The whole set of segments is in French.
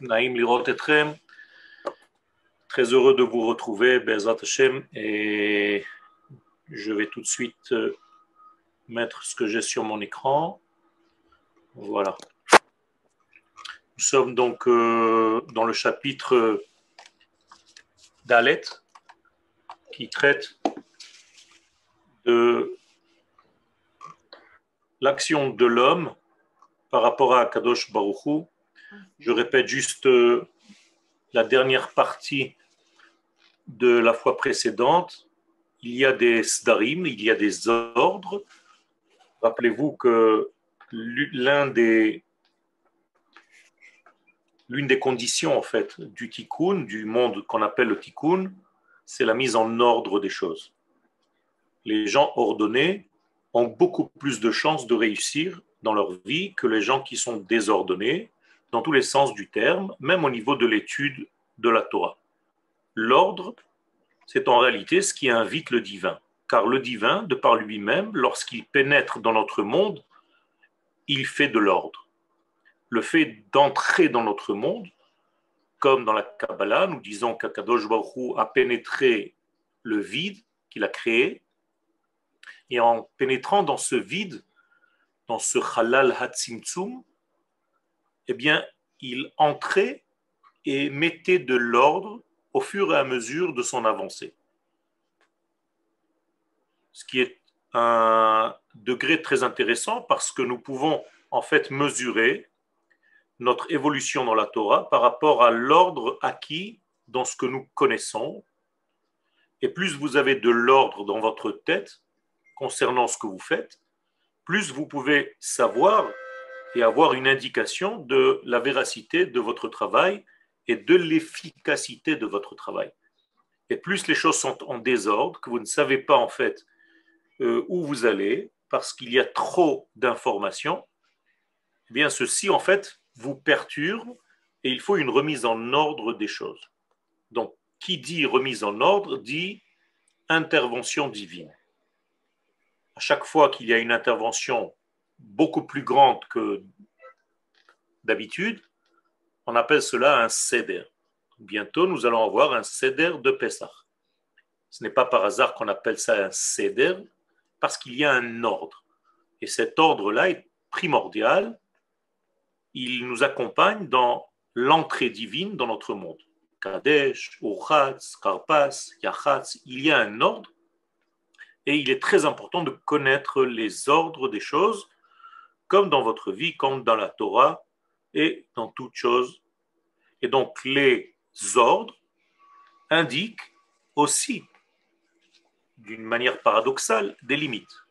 Lirot Etrem. Très heureux de vous retrouver, Bezat Hashem. Et je vais tout de suite euh, mettre ce que j'ai sur mon écran. Voilà. Nous sommes donc euh, dans le chapitre d'Alet qui traite de l'action de l'homme par rapport à Kadosh Baruchou je répète juste euh, la dernière partie de la fois précédente. Il y a des sdarim, il y a des ordres. Rappelez-vous que l'une des conditions en fait du tikkun, du monde qu'on appelle le tikkun, c'est la mise en ordre des choses. Les gens ordonnés ont beaucoup plus de chances de réussir dans leur vie que les gens qui sont désordonnés dans tous les sens du terme, même au niveau de l'étude de la Torah. L'ordre, c'est en réalité ce qui invite le divin, car le divin, de par lui-même, lorsqu'il pénètre dans notre monde, il fait de l'ordre. Le fait d'entrer dans notre monde, comme dans la Kabbalah, nous disons qu'Akadosh Baruch a pénétré le vide qu'il a créé, et en pénétrant dans ce vide, dans ce halal hatzimtzum, eh bien, il entrait et mettait de l'ordre au fur et à mesure de son avancée. Ce qui est un degré très intéressant parce que nous pouvons en fait mesurer notre évolution dans la Torah par rapport à l'ordre acquis dans ce que nous connaissons. Et plus vous avez de l'ordre dans votre tête concernant ce que vous faites, plus vous pouvez savoir et avoir une indication de la véracité de votre travail et de l'efficacité de votre travail. Et plus les choses sont en désordre, que vous ne savez pas en fait euh, où vous allez, parce qu'il y a trop d'informations, eh bien ceci en fait vous perturbe et il faut une remise en ordre des choses. Donc, qui dit remise en ordre dit intervention divine. À chaque fois qu'il y a une intervention beaucoup plus grande que d'habitude, on appelle cela un seder. Bientôt, nous allons avoir un seder de Pessah. Ce n'est pas par hasard qu'on appelle ça un seder, parce qu'il y a un ordre. Et cet ordre-là est primordial. Il nous accompagne dans l'entrée divine dans notre monde. Kadesh, Urchatz, Karpas, Yachatz, il y a un ordre. Et il est très important de connaître les ordres des choses comme dans votre vie, comme dans la Torah et dans toutes choses. Et donc les ordres indiquent aussi, d'une manière paradoxale, des limites.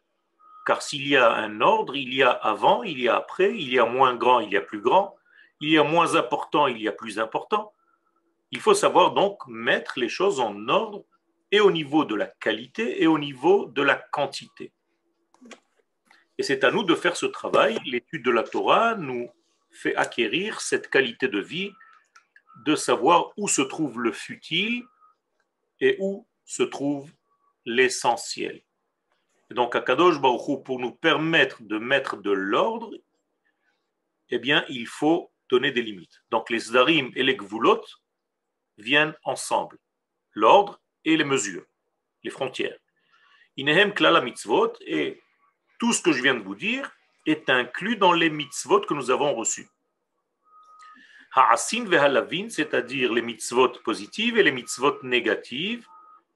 Car s'il y a un ordre, il y a avant, il y a après, il y a moins grand, il y a plus grand, il y a moins important, il y a plus important. Il faut savoir donc mettre les choses en ordre et au niveau de la qualité et au niveau de la quantité. Et c'est à nous de faire ce travail. L'étude de la Torah nous fait acquérir cette qualité de vie de savoir où se trouve le futile et où se trouve l'essentiel. Donc, à Kadosh Baruch pour nous permettre de mettre de l'ordre, eh bien, il faut donner des limites. Donc, les Zdarim et les Gvulot viennent ensemble. L'ordre et les mesures, les frontières. Inehem klala mitzvot, et tout ce que je viens de vous dire est inclus dans les mitzvot que nous avons reçus. Ha'asin ve'halavin, c'est-à-dire les mitzvot positives et les mitzvot négatives,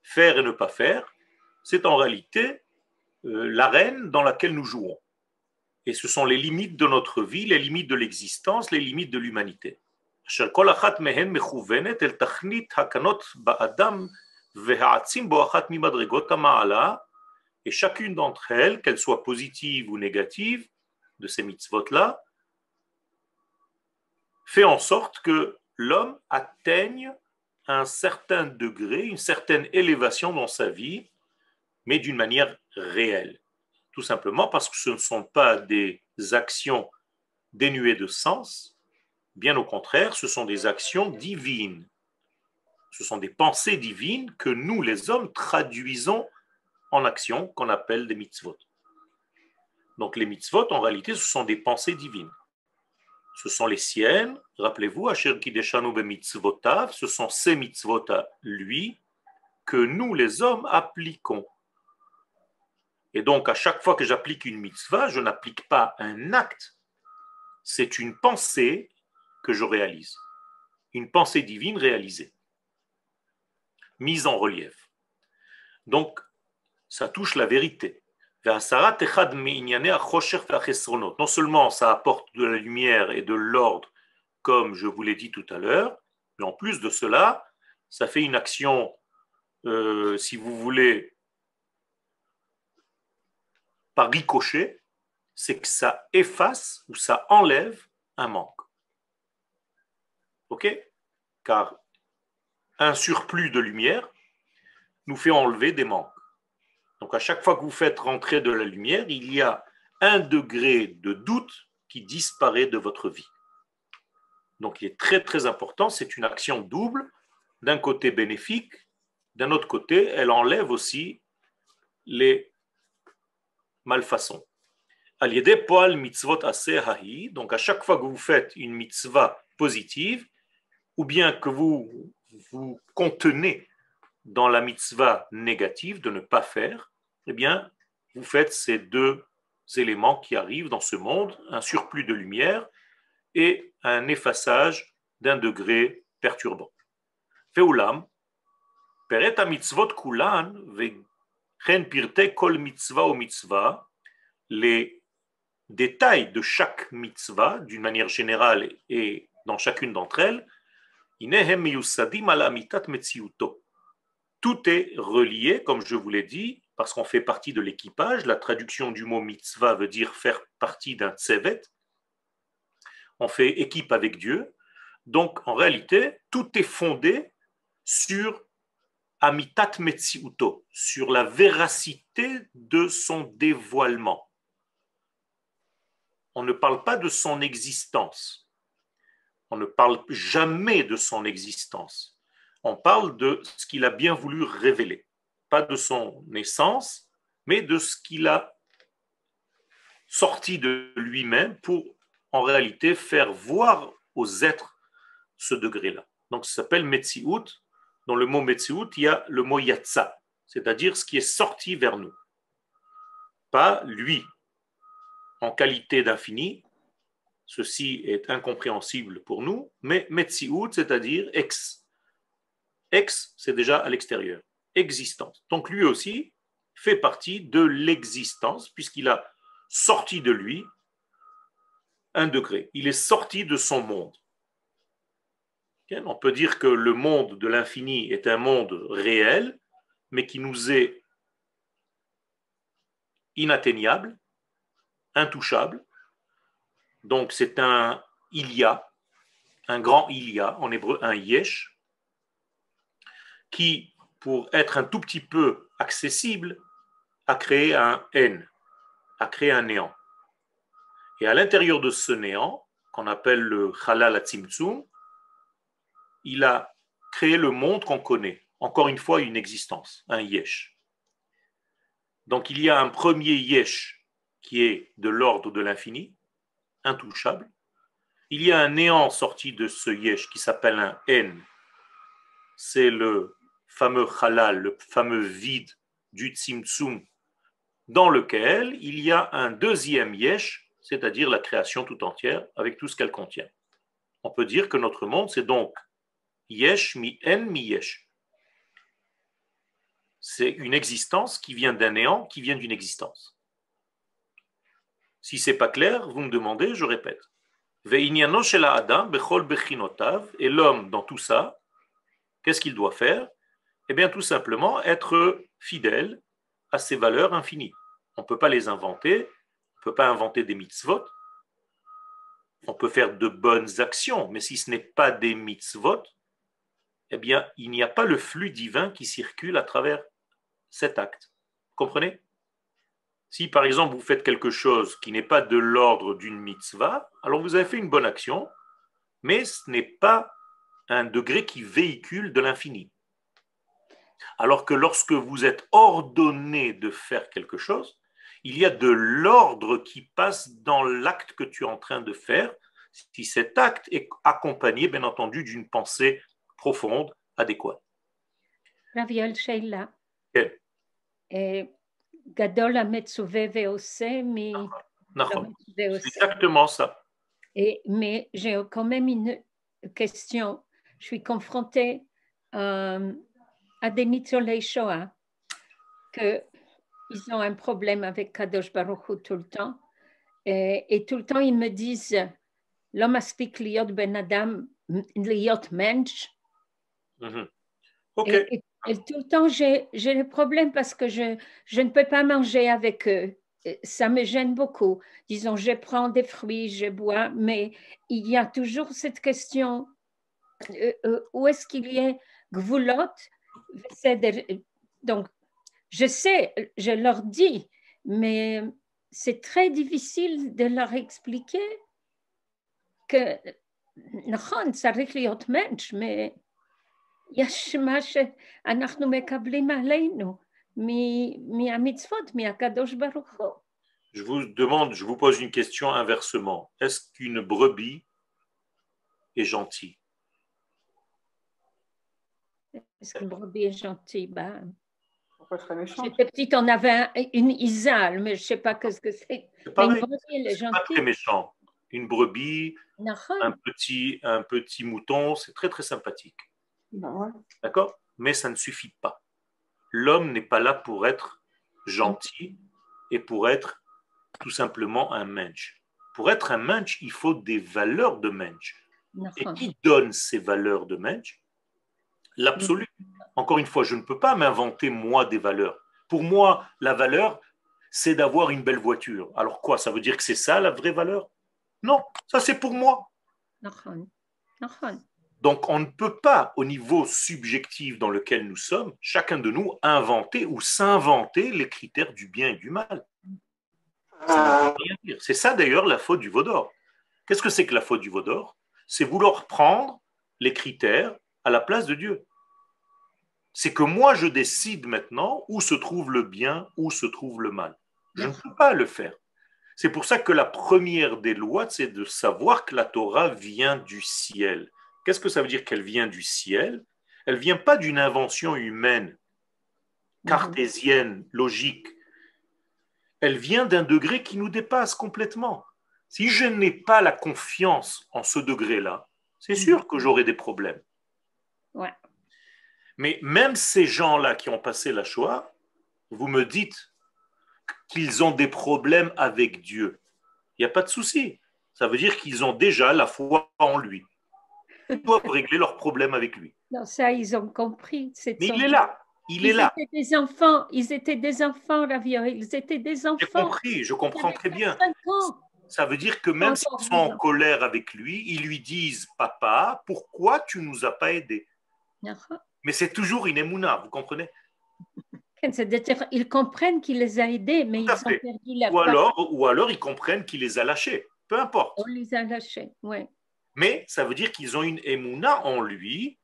faire et ne pas faire, c'est en réalité euh, l'arène dans laquelle nous jouons. Et ce sont les limites de notre vie, les limites de l'existence, les limites de l'humanité. Et chacune d'entre elles, qu'elle soit positive ou négative, de ces mitzvot-là, fait en sorte que l'homme atteigne un certain degré, une certaine élévation dans sa vie, mais d'une manière réelle. Tout simplement parce que ce ne sont pas des actions dénuées de sens, bien au contraire, ce sont des actions divines. Ce sont des pensées divines que nous, les hommes, traduisons en action qu'on appelle des mitzvot. Donc les mitzvot, en réalité, ce sont des pensées divines. ce sont les siennes, rappelez-vous, Asher Kideshanu mitzvotav, ce sont ces mitzvot à lui que nous les hommes appliquons. Et donc à chaque fois que j'applique une mitzvah, je n'applique pas un acte, c'est une pensée que je réalise, une pensée divine réalisée, mise en relief. Donc ça touche la vérité. Non seulement ça apporte de la lumière et de l'ordre, comme je vous l'ai dit tout à l'heure, mais en plus de cela, ça fait une action, euh, si vous voulez, par ricochet, c'est que ça efface ou ça enlève un manque. OK? Car un surplus de lumière nous fait enlever des manques. Donc à chaque fois que vous faites rentrer de la lumière, il y a un degré de doute qui disparaît de votre vie. Donc il est très très important, c'est une action double, d'un côté bénéfique, d'un autre côté, elle enlève aussi les malfaçons. mitzvot donc à chaque fois que vous faites une mitzvah positive, ou bien que vous vous contenez dans la mitzvah négative de ne pas faire, eh bien, vous faites ces deux éléments qui arrivent dans ce monde, un surplus de lumière et un effaçage d'un degré perturbant. Feulam, pereta mitzvot kulan, chen pirte kol mitzvah ou mitzvah, les détails de chaque mitzvah, d'une manière générale et dans chacune d'entre elles, inehem miyusadim ala mitat Tout est relié, comme je vous l'ai dit, parce qu'on fait partie de l'équipage. La traduction du mot mitzvah veut dire faire partie d'un tsevet. On fait équipe avec Dieu. Donc, en réalité, tout est fondé sur amitat metziuto, sur la véracité de son dévoilement. On ne parle pas de son existence. On ne parle jamais de son existence. On parle de ce qu'il a bien voulu révéler pas de son naissance, mais de ce qu'il a sorti de lui-même pour en réalité faire voir aux êtres ce degré-là. Donc ça s'appelle Metsiout. Dans le mot Metsiout, il y a le mot Yatsa, c'est-à-dire ce qui est sorti vers nous. Pas lui, en qualité d'infini, ceci est incompréhensible pour nous, mais Metsiout, c'est-à-dire ex. Ex, c'est déjà à l'extérieur existence. Donc lui aussi fait partie de l'existence, puisqu'il a sorti de lui un degré. Il est sorti de son monde. On peut dire que le monde de l'infini est un monde réel, mais qui nous est inatteignable, intouchable. Donc c'est un il y a, un grand il y a, en hébreu un yesh, qui pour être un tout petit peu accessible, a créé un N, a créé un néant. Et à l'intérieur de ce néant, qu'on appelle le Halal Atzimtzum, il a créé le monde qu'on connaît. Encore une fois, une existence, un Yesh. Donc il y a un premier Yesh qui est de l'ordre de l'infini, intouchable. Il y a un néant sorti de ce Yesh qui s'appelle un N. C'est le fameux halal, le fameux vide du tzimtzum, dans lequel il y a un deuxième yesh, c'est-à-dire la création tout entière, avec tout ce qu'elle contient. On peut dire que notre monde, c'est donc yesh mi en mi yesh. C'est une existence qui vient d'un néant, qui vient d'une existence. Si c'est pas clair, vous me demandez, je répète. Et l'homme, dans tout ça, qu'est-ce qu'il doit faire? Eh bien, tout simplement, être fidèle à ces valeurs infinies. On ne peut pas les inventer, on ne peut pas inventer des mitzvot. On peut faire de bonnes actions, mais si ce n'est pas des mitzvot, eh bien, il n'y a pas le flux divin qui circule à travers cet acte. Comprenez? Si par exemple vous faites quelque chose qui n'est pas de l'ordre d'une mitzvah, alors vous avez fait une bonne action, mais ce n'est pas un degré qui véhicule de l'infini. Alors que lorsque vous êtes ordonné de faire quelque chose, il y a de l'ordre qui passe dans l'acte que tu es en train de faire, si cet acte est accompagné, bien entendu, d'une pensée profonde, adéquate. רב שאלה. כן. גדול המצווה ועושה מ... נכון, c'est exactement ça. Et, mais j'ai quand même une question. Je suis confrontée euh, à des Nitzolei Shoah qu'ils ont un problème avec Kadosh Baruch Hu tout le temps. Et, et, tout le temps, ils me disent L'homme aspik liot ben adam, liot mensch. Mm -hmm. Ok. Et, et, et, tout le temps, j'ai le problème parce que je, je ne peux pas manger avec eux ça me gêne beaucoup. Disons, je prends des fruits, je bois, mais il y a toujours cette question euh, euh, où est-ce qu'il y a gvulot Donc, je sais, je leur dis, mais c'est très difficile de leur expliquer que נכון, צריך להיות mensch, mais יש מה שאנחנו מקבלים עלינו. Je vous demande, je vous pose une question inversement. Est-ce qu'une brebis est gentille Est-ce qu'une brebis est gentille ben, J'étais petite, on avait une isale, mais je ne sais pas ce que c'est. Une brebis, elle est pas très méchant. Une brebis, un petit, un petit mouton, c'est très très sympathique. Ben D'accord? Mais ça ne suffit pas l'homme n'est pas là pour être gentil et pour être tout simplement un mensch. Pour être un mensch, il faut des valeurs de mensch. Et qui donne ces valeurs de mensch? L'absolu. Encore une fois, je ne peux pas m'inventer moi des valeurs. Pour moi, la valeur, c'est d'avoir une belle voiture. Alors quoi Ça veut dire que c'est ça la vraie valeur? Non, ça c'est pour moi. Donc on ne peut pas, au niveau subjectif dans lequel nous sommes, chacun de nous inventer ou s'inventer les critères du bien et du mal. C'est ça d'ailleurs la faute du Vaudor. Qu'est-ce que c'est que la faute du Vaudor C'est vouloir prendre les critères à la place de Dieu. C'est que moi je décide maintenant où se trouve le bien, où se trouve le mal. Je ne peux pas le faire. C'est pour ça que la première des lois, c'est de savoir que la Torah vient du ciel Qu'est-ce que ça veut dire qu'elle vient du ciel? Elle vient pas d'une invention humaine, cartésienne, logique. Elle vient d'un degré qui nous dépasse complètement. Si je n'ai pas la confiance en ce degré-là, c'est sûr que j'aurai des problèmes. Mais même ces gens-là qui ont passé la Shoah, vous me dites qu'ils ont des problèmes avec Dieu. Il n'y a pas de souci. Ça veut dire qu'ils ont déjà la foi en lui. Ils doivent régler leurs problèmes avec lui. Non, ça, ils ont compris. Mais il est là. Il est là. Étaient des enfants. Ils étaient des enfants, Ravio. Ils étaient des enfants. J'ai compris. Je comprends très bien. Ça veut dire que même s'ils sont en colère avec lui, ils lui disent Papa, pourquoi tu ne nous as pas aidés? Mais c'est toujours une émouna, vous comprenez? C'est-à-dire, ils comprennent qu'il les a aidés, mais ils ont perdu la ou alors, ou alors, ils comprennent qu'il les a lâchés. Peu importe. On les a lâchés, oui mais ça veut dire qu'ils ont une émouna en lui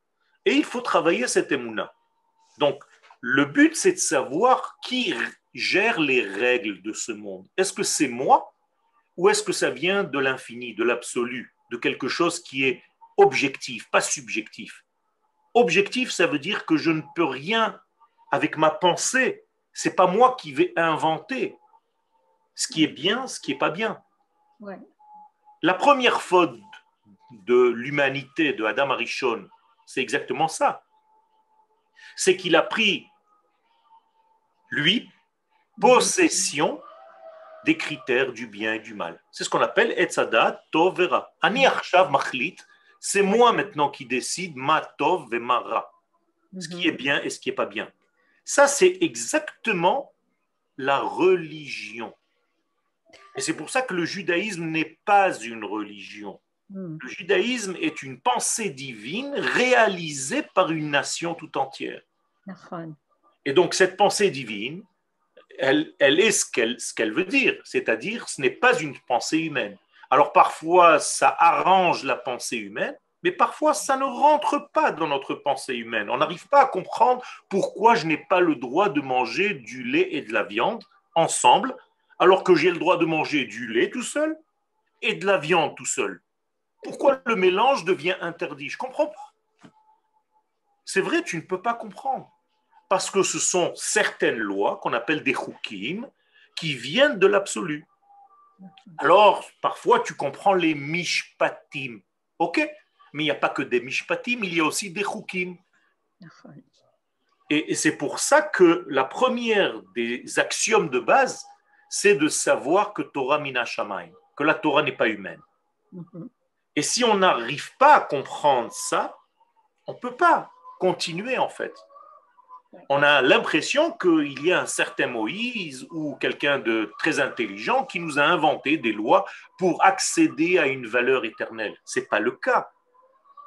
et il faut travailler cette émouna. Donc, le but, c'est de savoir qui gère les règles de ce monde. Est-ce que c'est moi ou est-ce que ça vient de l'infini, de l'absolu, de quelque chose qui est objectif, pas subjectif? Objectif, ça veut dire que je ne peux rien avec ma pensée. C'est pas moi qui vais inventer ce qui est bien, ce qui est pas bien. La première faute de l'humanité de Adam Arishon, c'est exactement ça. C'est qu'il a pris, lui, possession des critères du bien et du mal. C'est ce qu'on appelle Etzada Tovera. Ani Arshav Machlit, c'est moi maintenant qui décide ma Tov et ma ce qui est bien et ce qui n'est pas bien. Ça, c'est exactement la religion. Et c'est pour ça que le judaïsme n'est pas une religion. Hmm. Le judaïsme est une pensée divine réalisée par une nation tout entière. Et donc cette pensée divine, elle, elle est ce qu'elle veut dire, c'est-à-dire ce n'est pas une pensée humaine. Alors parfois ça arrange la pensée humaine, mais parfois ça ne rentre pas dans notre pensée humaine. On n'arrive pas à comprendre pourquoi je n'ai pas le droit de manger du lait et de la viande ensemble, alors que j'ai le droit de manger du lait tout seul et de la viande tout seul. Pourquoi le mélange devient interdit? Je ne comprends pas. C'est vrai, tu ne peux pas comprendre. Parce que ce sont certaines lois qu'on appelle des hukim qui viennent de l'absolu. Alors, parfois, tu comprends les mishpatim. Ok, mais il n'y a pas que des mishpatim, il y a aussi des hukim. Et, c'est pour ça que la première des axiomes de base, c'est de savoir que Torah mina que la Torah n'est pas humaine. Et si on n'arrive pas à comprendre ça, on ne peut pas continuer en fait. On a l'impression qu'il y a un certain Moïse ou quelqu'un de très intelligent qui nous a inventé des lois pour accéder à une valeur éternelle. Ce n'est pas le cas.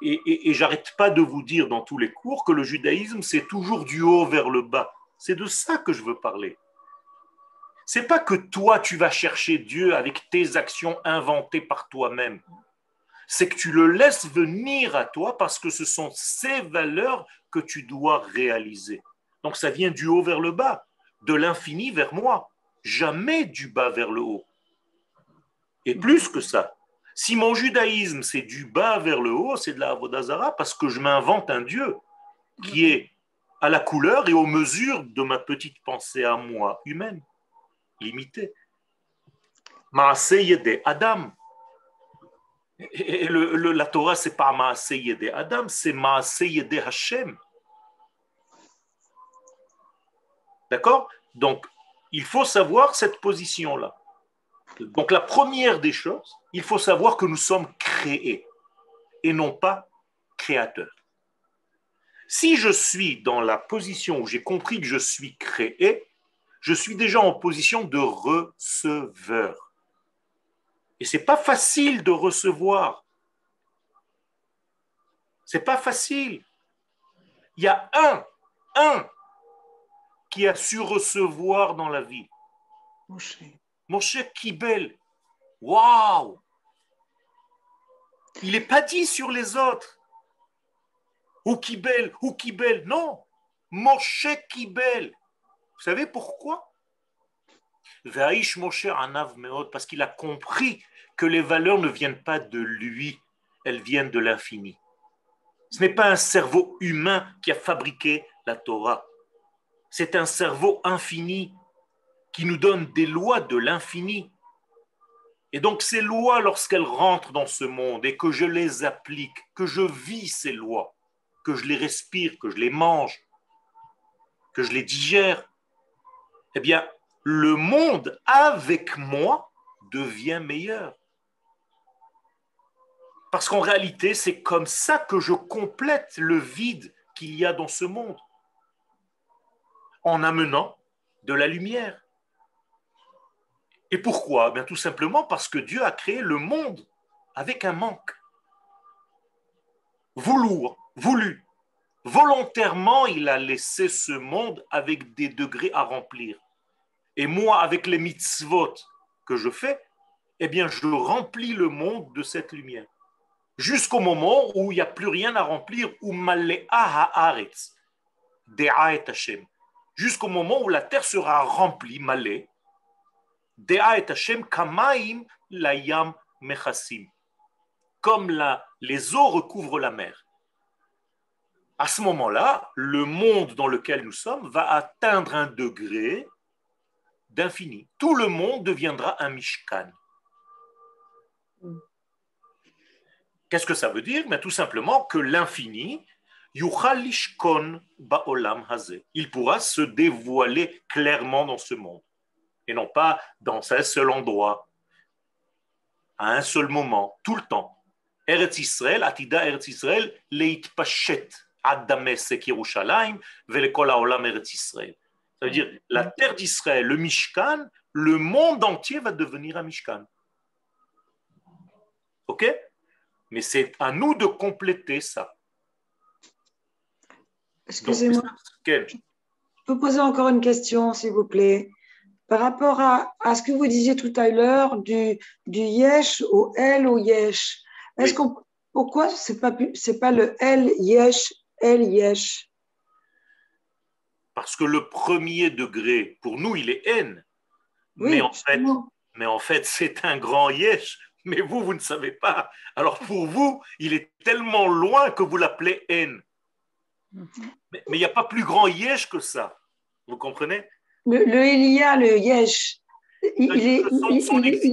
Et, et, j'arrête pas de vous dire dans tous les cours que le judaïsme, c'est toujours du haut vers le bas. C'est de ça que je veux parler. C'est pas que toi, tu vas chercher Dieu avec tes actions inventées par toi-même. C'est que tu le laisses venir à toi parce que ce sont ces valeurs que tu dois réaliser. Donc ça vient du haut vers le bas, de l'infini vers moi, jamais du bas vers le haut. Et plus que ça, si mon judaïsme, c'est du bas vers le haut, c'est de la Avodazara, parce que je m'invente un Dieu qui est à la couleur et aux mesures de ma petite pensée à moi, humaine, limitée. Maaseyede Adam. Et le, la Torah, c'est pas Maaseyede Adam, c'est Maaseyede Hashem. D'accord? Donc, il faut savoir cette position-là. Donc la première des choses, il faut savoir que nous sommes créés et non pas créateurs. Si je suis dans la position où j'ai compris que je suis créé, je suis déjà en position de receveur. Et c'est pas facile de recevoir. C'est pas facile. Il y a un, un qui a su recevoir dans la vie. Moshe Kibel. Waouh Il n'est pas dit sur les autres. Ou Kibel, ou Kibel. Non. Moshe Kibel. Vous savez pourquoi? Moshe Anav parce qu'il a compris que les valeurs ne viennent pas de lui, elles viennent de l'infini. Ce n'est pas un cerveau humain qui a fabriqué la Torah. C'est un cerveau infini qui nous donne des lois de l'infini. Et donc ces lois, lorsqu'elles rentrent dans ce monde et que je les applique, que je vis ces lois, que je les respire, que je les mange, que je les digère, eh bien, le monde avec moi devient meilleur. Parce qu'en réalité, c'est comme ça que je complète le vide qu'il y a dans ce monde, en amenant de la lumière. Et pourquoi? Bien tout simplement parce que Dieu a créé le monde avec un manque. Voulu, voulu. Volontairement, il a laissé ce monde avec des degrés à remplir. Et moi, avec les mitzvot que je fais, eh bien, je remplis le monde de cette lumière. Jusqu'au moment où il n'y a plus rien à remplir, où haaretz, Hashem. Jusqu'au moment où la terre sera remplie, malé, comme la, les eaux recouvrent la mer. À ce moment-là, le monde dans lequel nous sommes va atteindre un degré d'infini. Tout le monde deviendra un mishkan. Qu'est-ce que ça veut dire? Mais Tout simplement que l'infini, il pourra se dévoiler clairement dans ce monde et non pas dans un seul endroit, à un seul moment, tout le temps. Eretz Israël, Atida Eretz Israël, Leit Pachet, Adamesek Yerushalayim, Velekol Haolam Eretz Israël. Ça veut dire, la terre d'Israël, le Mishkan, le monde entier va devenir un Mishkan. Ok? Mais c'est à nous de compléter ça. Excusez-moi. Je peux poser encore une question, s'il vous plaît par rapport à, ce que vous disiez tout à l'heure du, du yesh au el au yesh. Est-ce qu'on, pourquoi c'est pas c'est pas le el yesh el yesh? Parce que le premier degré pour nous il est n. mais en fait mais en fait c'est un grand yesh Mais vous, vous ne savez pas. Alors pour vous, il est tellement loin que vous l'appelez N. Mais il n'y a pas plus grand Yesh que ça. Vous comprenez? Le, le Elia, le Yesh, il, est, son, existence,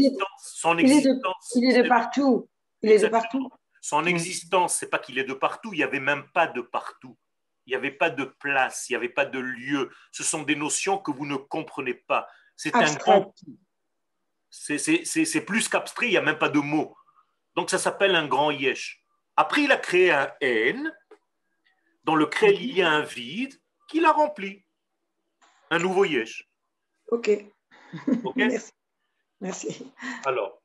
il, est de, il est de partout. Il est de partout. Son existence, c'est pas qu'il est de partout, il n'y avait même pas de partout. Il n'y avait pas de place, il n'y avait pas de lieu. Ce sont des notions que vous ne comprenez pas. C'est un grand. C'est plus qu'abstrait, il n'y a même pas de mots. Donc ça s'appelle un grand yesh. Après, il a créé un N, dans lequel il y a un vide, qu'il a rempli. Un nouveau yesh. Ok. Ok Merci. Merci. Alors,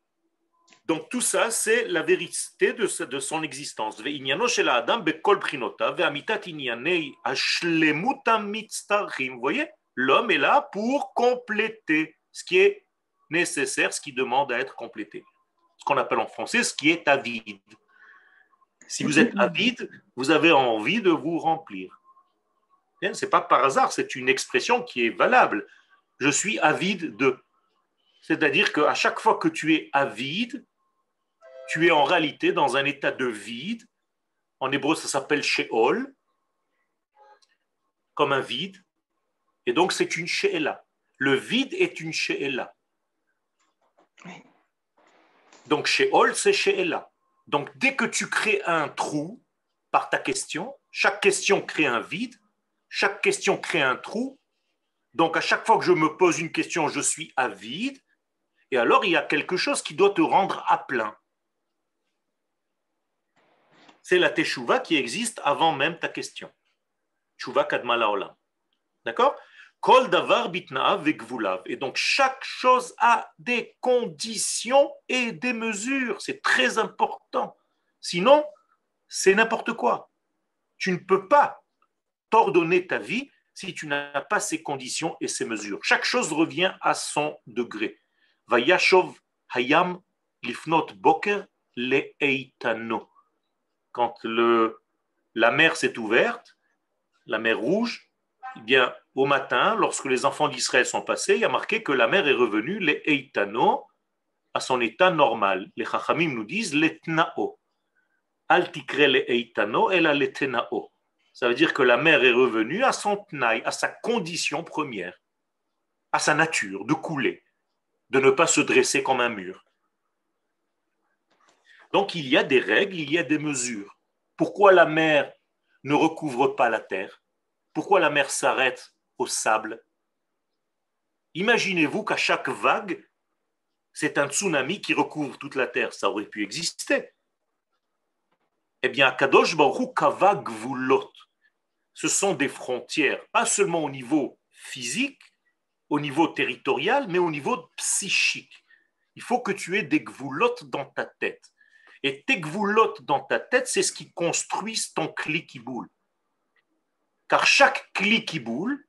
donc tout ça, c'est la vérité de, de son existence. Vous voyez L'homme est là pour compléter ce qui est nécessaire, ce qui demande à être complété. Ce qu'on appelle en français ce qui est avide. Si vous êtes avide, vous avez envie de vous remplir. Ce n'est pas par hasard, c'est une expression qui est valable. Je suis avide de. C'est-à-dire qu'à chaque fois que tu es avide, tu es en réalité dans un état de vide. En hébreu, ça s'appelle Sheol, comme un vide. Et donc, c'est une She'ela. Le vide est une She'ela. Donc, Sheol, c'est She'ela. Donc, dès que tu crées un trou par ta question, chaque question crée un vide, chaque question crée un trou. Donc, à chaque fois que je me pose une question, je suis à vide. Et alors, il y a quelque chose qui doit te rendre à plein. C'est la teshuva qui existe avant même ta question. Teshuva kadma olam. D'accord? Kol davar Et donc chaque chose a des conditions et des mesures. C'est très important. Sinon, c'est n'importe quoi. Tu ne peux pas t'ordonner ta vie si tu n'as pas ces conditions et ces mesures. Chaque chose revient à son degré. Vayashov hayam lifnot boker le eitano. Quand le, la mer s'est ouverte, la mer rouge, eh bien, au matin, lorsque les enfants d'Israël sont passés, il y a marqué que la mer est revenue, les Eitano, à son état normal. Les Chachamim nous disent l'etnao. Altikre les Eitano, elle a l'etnao. Ça veut dire que la mer est revenue à son tnaï, à sa condition première, à sa nature, de couler, de ne pas se dresser comme un mur. Donc il y a des règles, il y a des mesures. Pourquoi la mer ne recouvre pas la terre? Pourquoi la mer s'arrête au sable? Imaginez-vous qu'à chaque vague, c'est un tsunami qui recouvre toute la terre. Ça aurait pu exister. Eh bien, Kadosh Baruch Kavag Vulot, ce sont des frontières, pas seulement au niveau physique, au niveau territorial, mais au niveau psychique. Il faut que tu aies des gvulot dans ta tête. Et tes gvulot dans ta tête, c'est ce qui construit ton clic-boule. Car chaque cli qui boule,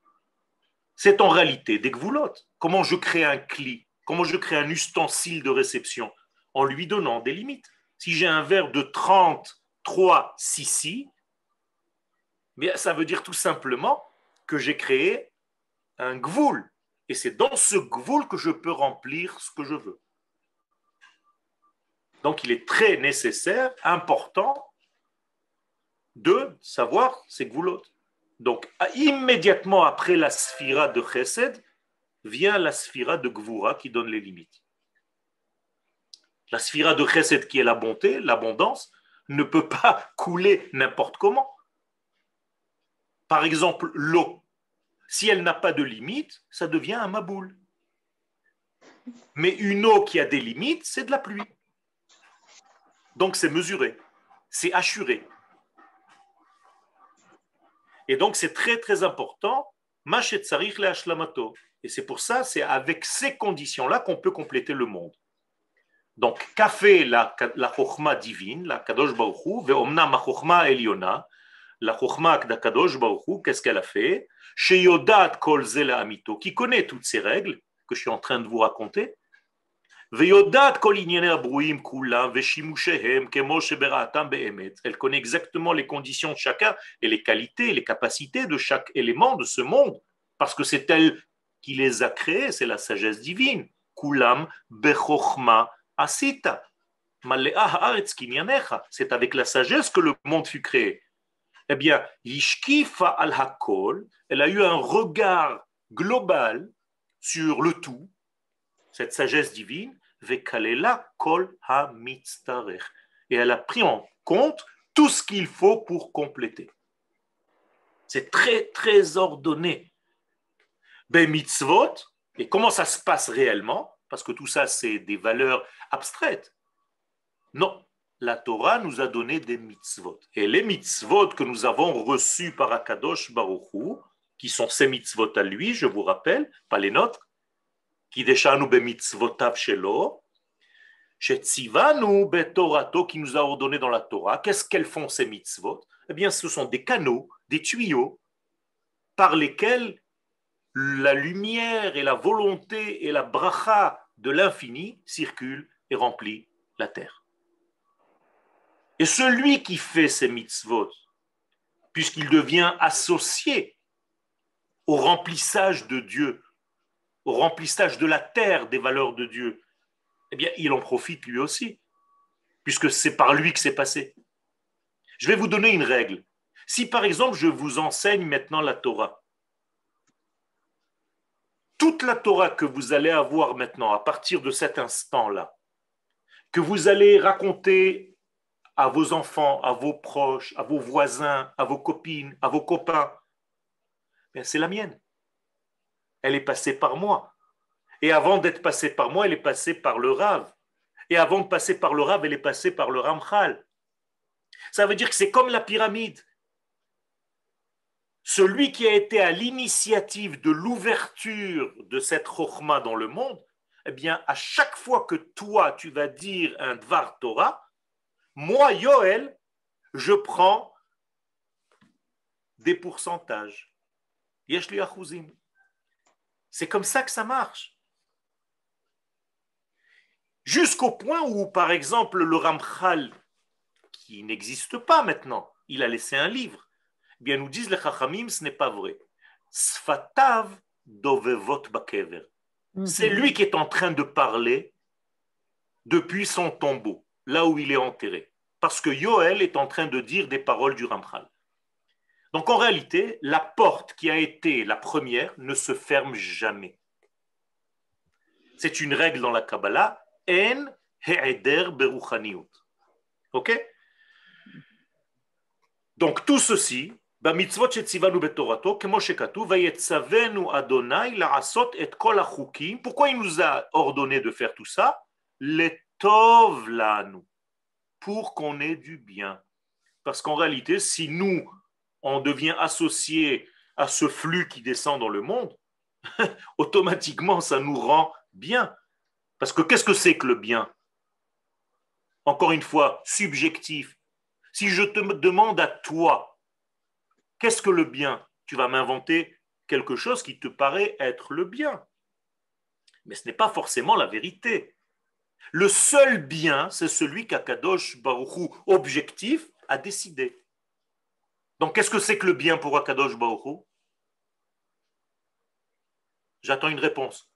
c'est en réalité des gvoulottes. Comment je crée un cli Comment je crée un ustensile de réception En lui donnant des limites. Si j'ai un verre de 33 sissi, mais ça veut dire tout simplement que j'ai créé un gvoul. Et c'est dans ce gvoul que je peux remplir ce que je veux. Donc il est très nécessaire, important, de savoir ces gvoulottes. Donc, immédiatement après la sphira de Chesed, vient la sphira de Gvura qui donne les limites. La sphira de Chesed, qui est la bonté, l'abondance, ne peut pas couler n'importe comment. Par exemple, l'eau, si elle n'a pas de limite, ça devient un maboule. Mais une eau qui a des limites, c'est de la pluie. Donc c'est mesuré, c'est assuré. Et donc, c'est très, très important. Et c'est pour ça, c'est avec ces conditions-là qu'on peut compléter le monde. Donc, qu'a fait la, la chokma divine, la kadosh baruchu, ve'omna ma chokma eliona, la chokma de kadosh qu'est-ce qu'elle a fait? Sheyodat kol amito, qui connaît toutes ces règles que je suis en train de vous raconter, elle connaît exactement les conditions de chacun et les qualités, les capacités de chaque élément de ce monde, parce que c'est elle qui les a créés, c'est la sagesse divine. Kulam asita. C'est avec la sagesse que le monde fut créé. Eh bien, Yishkifa al-Hakol, elle a eu un regard global sur le tout, cette sagesse divine, Vekalela kol ha Et elle a pris en compte tout ce qu'il faut pour compléter. C'est très, très ordonné. Ben mitzvot, et comment ça se passe réellement? Parce que tout ça, c'est des valeurs abstraites. Non, la Torah nous a donné des mitzvot. Et les mitzvot que nous avons reçus par Akadosh Baruchou, qui sont ces mitzvot à lui, je vous rappelle, pas les nôtres, qui nous a ordonné dans la Torah. Qu'est-ce qu'elles font ces mitzvot? Eh bien, ce sont des canaux, des tuyaux par lesquels la lumière et la volonté et la bracha de l'infini circulent et remplissent la terre. Et celui qui fait ces mitzvot, puisqu'il devient associé au remplissage de Dieu, au remplissage de la terre des valeurs de Dieu, eh bien, il en profite lui aussi, puisque c'est par lui que c'est passé. Je vais vous donner une règle. Si par exemple je vous enseigne maintenant la Torah, toute la Torah que vous allez avoir maintenant à partir de cet instant-là, que vous allez raconter à vos enfants, à vos proches, à vos voisins, à vos copines, à vos copains, ben, c'est la mienne. Elle est passée par moi. Et avant d'être passée par moi, elle est passée par le Rav. Et avant de passer par le Rav, elle est passée par le Ramchal. Ça veut dire que c'est comme la pyramide celui qui a été à l'initiative de l'ouverture de cette chokhmah dans le monde, eh bien, à chaque fois que toi, tu vas dire un Dvar Torah, moi, Yoel, je prends des pourcentages. C'est comme ça que ça marche. Jusqu'au point où, par exemple, le Ramchal, qui n'existe pas maintenant, il a laissé un livre bien nous disent les Chachamim, ce n'est pas vrai. Sfatav dovevot bakever. Mhm. C'est lui qui est en train de parler depuis son tombeau, là où il est enterré. Parce que Yoel est en train de dire des paroles du Ramchal. Donc en réalité, la porte qui a été la première ne se ferme jamais. C'est une règle dans la Kabbalah. En he'eder beruchaniut. Ok Donc tout ceci, במצוות שציוונו בתורתו, כמו שכתוב, ויצוונו אדוני לעשות את כל החוקים. Pourquoi il nous a ordonné de faire tout ça? לטוב לנו, pour qu'on ait du bien. Parce qu'en réalité, si nous, on devient associé à ce flux qui descend dans le monde, automatiquement, ça nous rend bien. Parce que qu'est-ce que c'est que le bien? Encore une fois, subjectif. Si je te demande à toi, Qu'est-ce que le bien? Tu vas m'inventer quelque chose qui te paraît être le bien. Mais ce n'est pas forcément la vérité. Le seul bien, c'est celui qu'Akadosh Baruchou, objectif, a décidé. Donc, qu'est-ce que c'est que le bien pour Akadosh Baruchou J'attends une réponse.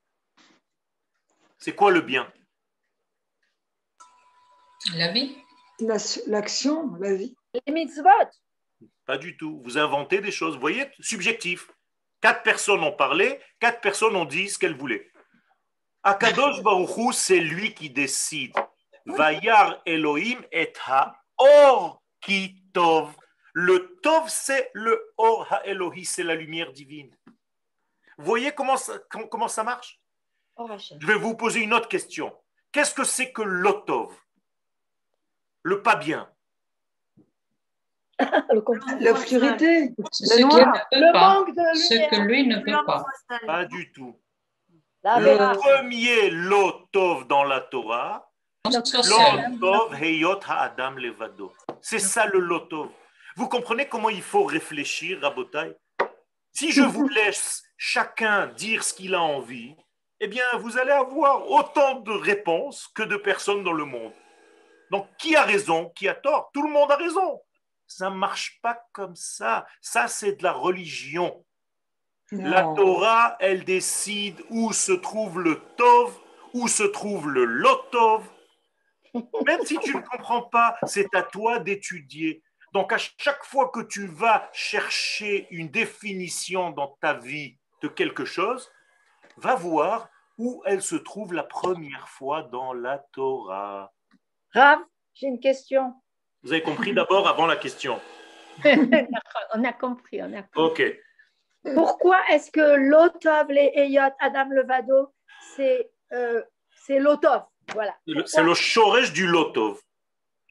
C'est quoi le bien? La vie. L'action, la, vie. Les mitzvot. Pas du tout. Vous inventez des choses. Vous voyez, subjectif. Quatre personnes ont parlé, quatre personnes ont dit ce qu'elles voulaient. Akadosh Baruchou, c'est lui qui décide. Vayar Elohim et ha-or ki tov. Le tov, c'est le or ha-Elohi, c'est la lumière divine. Vous voyez comment ça, comment ça marche? Je vais vous poser une autre question. Qu'est-ce que c'est que l'otov Le pas bien. L'obscurité, ce, ce que lui ne peut pas. Pas du tout. Le premier lotov dans la Torah, lotov heyot ha'adam levado. C'est ça le lotov. Vous comprenez comment il faut réfléchir, Rabotai? Si je vous laisse chacun dire ce qu'il a envie, eh bien, vous allez avoir autant de réponses que de personnes dans le monde. Donc, qui a raison Qui a tort? Tout le monde a raison. Ça ne marche pas comme ça. Ça, c'est de la religion. La Torah, elle décide où se trouve le Tov, où se trouve le Lotov. Même si tu ne comprends pas, c'est à toi d'étudier. Donc à chaque fois que tu vas chercher une définition dans ta vie de quelque chose, va voir où elle se trouve la première fois dans la Torah. Rav, j'ai une question. Vous avez compris d'abord avant la question. on a compris, on a compris. Ok. Pourquoi est-ce que l'Otov, les Eyot, Adam Levado, c'est euh, l'Otov? Voilà. C'est le shoresh du Lotov.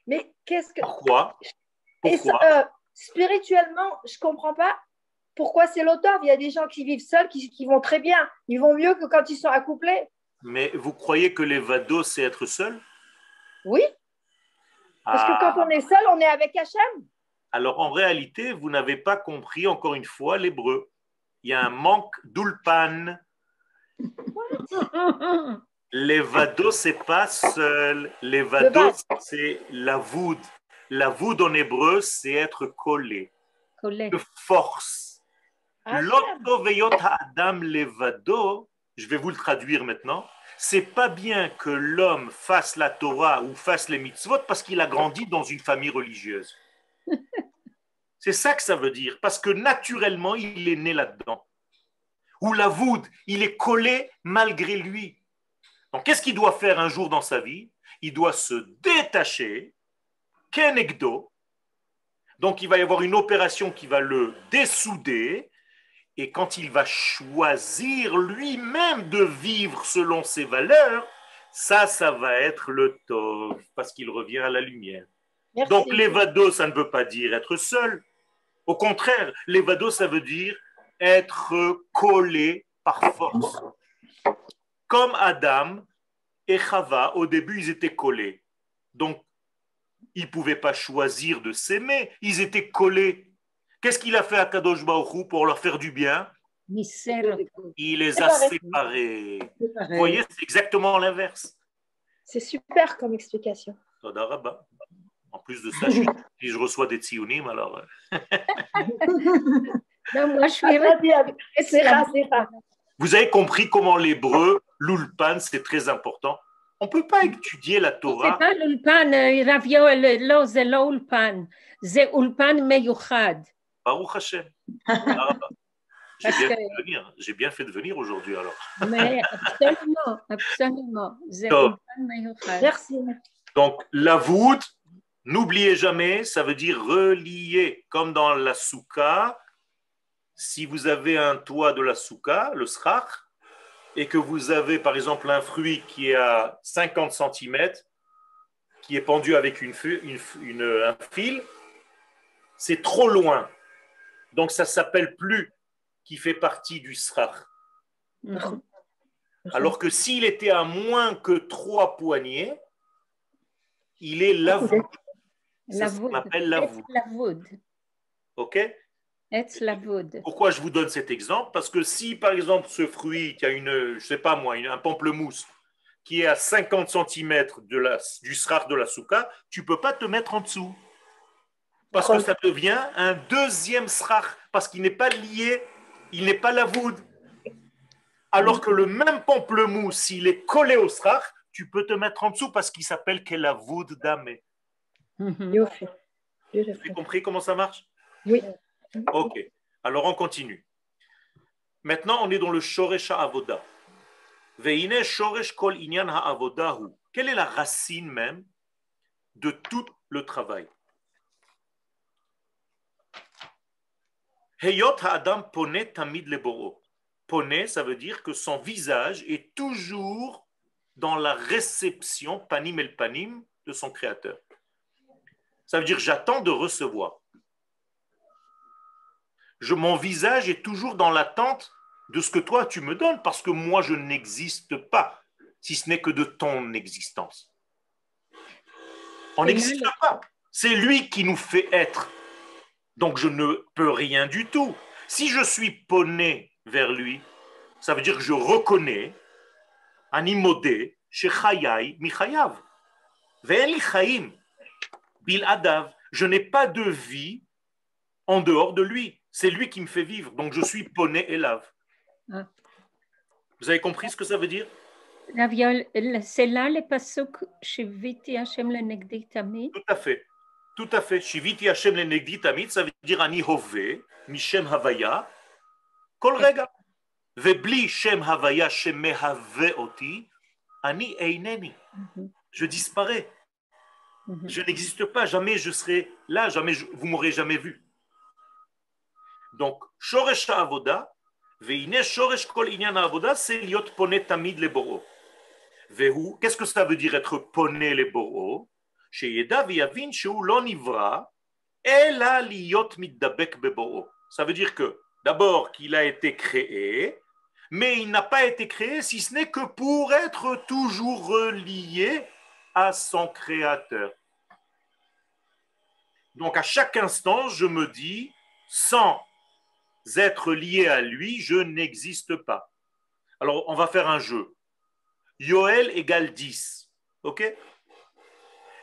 Mais qu'est-ce que. Pourquoi? Pourquoi euh, Spirituellement, je ne comprends pas pourquoi c'est l'Otov. Il y a des gens qui vivent seuls qui, qui, vont très bien. Ils vont mieux que quand ils sont accouplés. Mais vous croyez que les vados, c'est être seul? Oui. Parce que quand ah. on est seul, on est avec Hachem. Alors en réalité, vous n'avez pas compris encore une fois l'hébreu. Il y a un manque d'ulpan. Les vados, c'est pas seul. Les vados, c'est la voûte. La voûte en hébreu, c'est être collé. Collé. De force. Ah, Adam levado, je vais vous le traduire maintenant. C'est pas bien que l'homme fasse la Torah ou fasse les mitzvot parce qu'il a grandi dans une famille religieuse. C'est ça que ça veut dire, parce que naturellement, il est né là-dedans. Ou la voûte, il est collé malgré lui. Donc, qu'est-ce qu'il doit faire un jour dans sa vie? Il doit se détacher, kenegdo. Donc, il va y avoir une opération qui va le dessouder. Et quand il va choisir lui-même de vivre selon ses valeurs, ça, ça va être le tov, parce qu'il revient à la lumière. Donc, l'évado, ça ne veut pas dire être seul. Au contraire, l'évado, ça veut dire être collé par force. Comme Adam et Chava, au début, ils étaient collés. Donc, ils ne pouvaient pas choisir de s'aimer, ils étaient collés. Qu'est-ce qu'il a fait à Kadosh pour leur faire du bien? Il les a séparés. Vous voyez, c'est exactement l'inverse. C'est super comme explication. En plus de ça, si je reçois des tsiounim, alors. Euh. non, moi, je suis. Vous avez compris comment l'hébreu l'ulpan, c'est très important. On ne peut pas étudier la Torah. Baruch Hashem. Ah, j'ai bien, fait de venir, aujourd'hui alors. Mais absolument, absolument. Merci. Donc, la voûte, n'oubliez jamais, ça veut dire relier, comme dans la souka. Si vous avez un toit de la souka, le srach, et que vous avez par exemple un fruit qui est à 50 cm, qui est pendu avec une, une, un fil, c'est trop loin. Donc ça s'appelle plus qui fait partie du srach. Alors que s'il était à moins que trois poignées, il est la Ça s'appelle la OK? Pourquoi je vous donne cet exemple? Parce que si, par exemple, ce fruit qui a une, je sais pas moi, un pamplemousse qui est à 50 cm de la, du srar de la souka, tu peux pas te mettre en dessous. Parce que ça devient un deuxième srar, parce qu'il n'est pas lié, il n'est pas la voûte. Alors que le même pamplemousse, s'il est collé au srar, tu peux te mettre en dessous parce qu'il s'appelle la voûte d'Amé. Vous avez compris comment ça marche? Oui. Ok, alors on continue. Maintenant, on est dans le Shoresh Avoda. Veine Shoresh Kol Inyan Ha'avodahu. Quelle est la racine même de tout le travail? Heyot Ha'adam Pone Tamid Leboro. Pone, ça veut dire que son visage est toujours dans la réception, panim el panim, de son créateur. Ça veut dire j'attends de recevoir mon visage est toujours dans l'attente de ce que toi tu me donnes, parce que moi je n'existe pas, si ce n'est que de ton existence. On n'existe pas. C'est lui qui nous fait être. Donc je ne peux rien du tout. Si je suis poney vers lui, ça veut dire que je reconnais Animodé chez Chayai Michayav. Bil Adav. Je n'ai pas de vie en dehors de lui. C'est lui qui me fait vivre. Donc je suis poney et lave. Ah. Vous avez compris ce que ça veut dire? C'est là le pasuk Shiviti Hashem le Negdi Tamid? Tout à fait. Tout à fait. Shiviti Hashem le Negdi Tamid, ça veut dire Ani Hove, Mishem Havaya, Kol Rega. Vebli Shem Havaya Shemehave Oti, Ani Eineni. Mhm. Je disparais. Mhm. Je n'existe pas. Jamais je serai là. Jamais je, vous m'aurez jamais vu. Donc, Shoresh Avoda, Veine Shoresh Kol Inyan Avoda, c'est Liot Pone Tamid le Boro. Qu'est-ce que ça veut dire être poné les boro Ça veut dire que d'abord qu'il a été créé, mais il n'a pas été créé si ce n'est que pour être toujours relié à son créateur. Donc à chaque instant, je me dis, sans être lié à lui, je n'existe pas. Alors on va faire un jeu. Yoel égale 10. OK?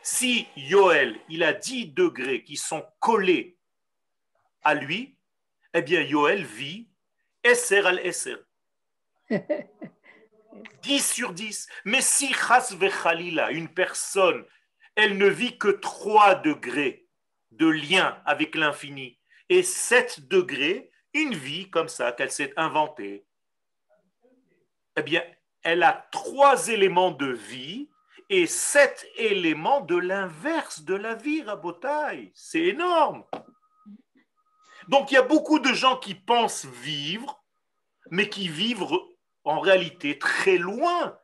Si Yoel, il a 10 degrés qui sont collés à lui, eh bien Yoel vit Esser al Esser. 10 sur 10. Mais si Chas Vechalila, une personne, elle ne vit que 3 degrés de lien avec l'infini et 7 degrés, une vie comme ça qu'elle s'est inventée, eh bien, elle a trois éléments de vie et sept éléments de l'inverse de la vie, Rabotaille. C'est énorme. Donc il y a beaucoup de gens qui pensent vivre, mais qui vivent en réalité très loin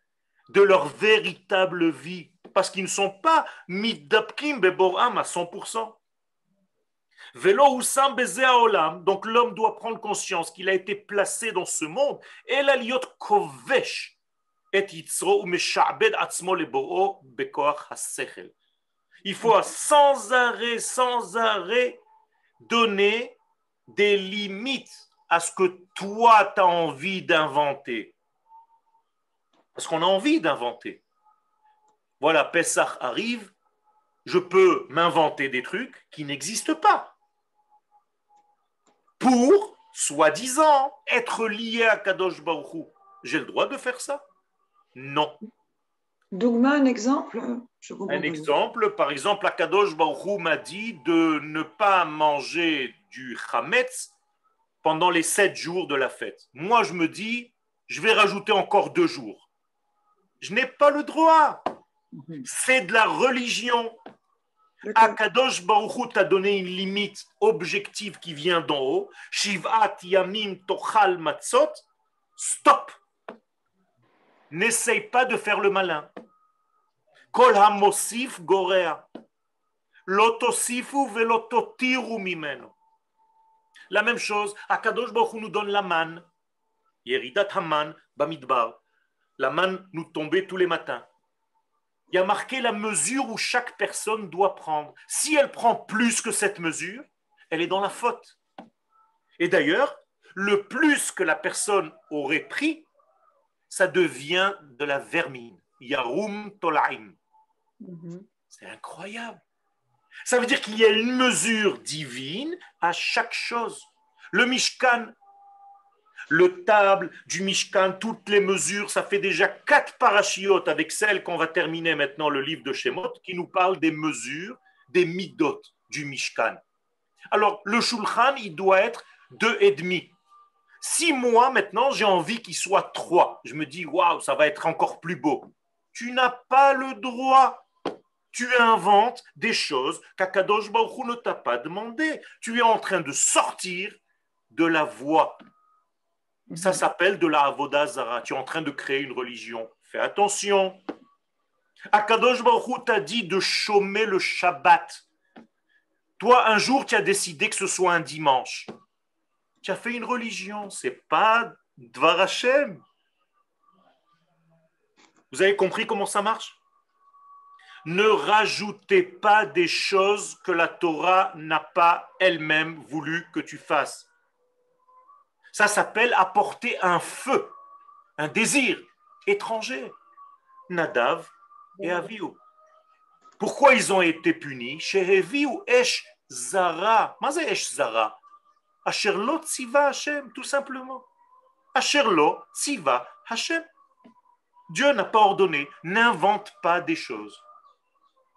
de leur véritable vie, parce qu'ils ne sont pas middapkim beboram à 100%. Velo olam, donc l'homme doit prendre conscience qu'il a été placé dans ce monde, et la liot kovesh, il faut sans arrêt, sans arrêt donner des limites à ce que toi tu as envie d'inventer. Parce qu'on a envie d'inventer. Voilà, Pessah arrive, je peux m'inventer des trucs qui n'existent pas. Pour, soi-disant, être lié à Kadosh Baruch J'ai le droit de faire ça? Non. Dougma, un exemple? Un exemple, par exemple, Akadosh Baruch m'a dit de ne pas manger du chametz pendant les sept jours de la fête. Moi, je me dis, je vais rajouter encore deux jours. Je n'ai pas le droit. Mhm. C'est de la religion. Akadosh Baruch t'a donné une limite objective qui vient d'en haut. Shivat yamim tochal matzot. Stop n'essaye pas de faire le malin. Kol hamosif gorea. Lotosifu velototiru mimeno. La même chose, Akadosh Baruch nous donne la manne. Yeridat Haman, Bamidbar. La manne nous tombait tous les matins. Il y a marqué la mesure où chaque personne doit prendre. Si elle prend plus que cette mesure, elle est dans la faute. Et d'ailleurs, le plus que la personne aurait pris, ça devient de la vermine. Yarum tolaim. Mhm. C'est incroyable. Ça veut dire qu'il y a une mesure divine à chaque chose. Le Mishkan, le table du Mishkan, toutes les mesures, ça fait déjà quatre parachiotes avec celle qu'on va terminer maintenant, le livre de Shemot, qui nous parle des mesures, des midot du Mishkan. Alors, le Shulchan, il doit être deux et demi. Si moi, maintenant, j'ai envie qu'il soit trois, je me dis, waouh, ça va être encore plus beau. Tu n'as pas le droit. Tu inventes des choses qu'Akadosh Baruch ne t'a pas demandé. Tu es en train de sortir de la voie. Ça s'appelle de la Avodazara. Tu es en train de créer une religion. Fais attention. Akadosh Baruch t'a dit de chômer le Shabbat. Toi, un jour, tu as décidé que ce soit un dimanche tu as fait une religion, c'est pas Dvar Hashem. Vous avez compris comment ça marche? Ne rajoutez pas des choses que la Torah n'a pas elle-même voulu que tu fasses. Ça s'appelle apporter un feu, un désir étranger. Nadav et Aviou. Pourquoi ils ont été punis? Esh Zara. Esh Zara? Asherlo tziva Hashem, tout simplement. Asherlo tziva Hashem. Dieu n'a pas ordonné. N'invente pas des choses.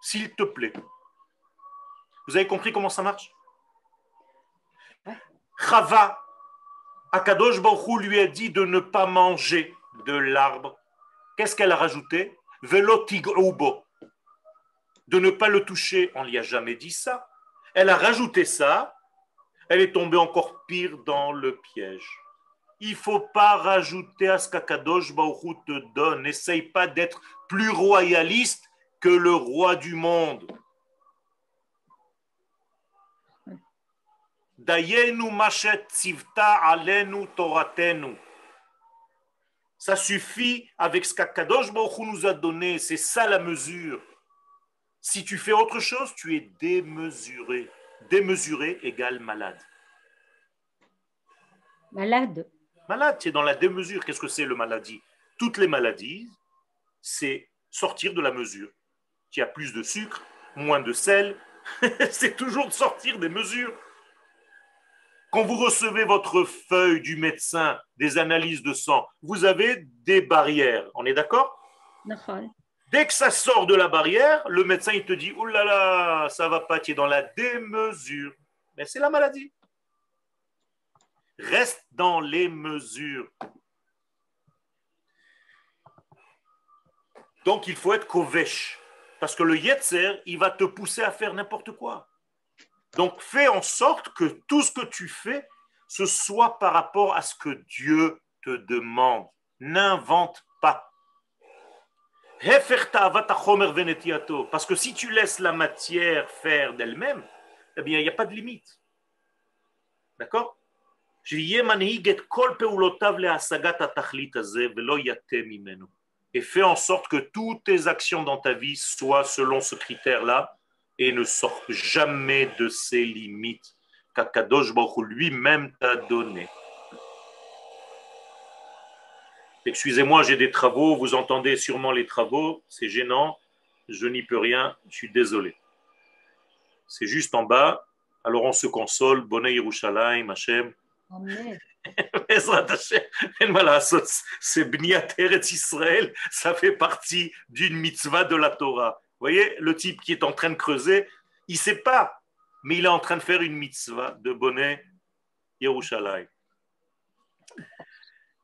S'il te plaît. Vous avez compris comment ça marche? Chava, Akadosh Baruch lui a dit de ne pas manger de l'arbre. Qu'est-ce qu'elle a rajouté? Velotigoubo. De ne pas le toucher. On lui a jamais dit ça. Elle a rajouté ça. Elle est tombée encore pire dans le piège. Il faut pas rajouter à ce qu'Akadosh Baruch te donne. N'essaye pas d'être plus royaliste que le roi du monde. Dayenu machet alenu toratenu. Ça suffit avec ce qu'Akadosh Baruch nous a donné. C'est ça la mesure. Si tu fais autre chose, tu es démesuré. Démesuré égale malade. Malade. Malade, c'est dans la démesure. Qu'est-ce que c'est le maladie? Toutes les maladies, c'est sortir de la mesure. Tu as plus de sucre, moins de sel, c'est toujours de sortir des mesures. Quand vous recevez votre feuille du médecin, des analyses de sang, vous avez des barrières. On est d'accord? Dès que ça sort de la barrière, le médecin il te dit Oh là là, ça va pas, tu es dans la démesure. Mais c'est la maladie. Reste dans les mesures. Donc il faut être kovesh. Parce que le Yetzer, il va te pousser à faire n'importe quoi. Donc fais en sorte que tout ce que tu fais, ce soit par rapport à ce que Dieu te demande. N'invente pas. Parce que si tu laisses la matière faire d'elle-même, eh bien, il n'y a pas de limite. D'accord? Et fais en sorte que toutes tes actions dans ta vie soient selon ce critère-là et ne sortent jamais de ces limites qu'Akadosh Baruch lui-même t'a donné. Excusez-moi, j'ai des travaux, vous entendez sûrement les travaux, c'est gênant, je n'y peux rien, je suis désolé. C'est juste en bas, alors on se console, Bonne Yerushalayim, Hashem. C'est Bniat Eretz Israël, ça fait partie d'une mitzvah de la Torah Vous voyez, le type qui est en train de creuser, il ne sait pas, mais il est en train de faire une mitzvah de bonnet Yerushalayim.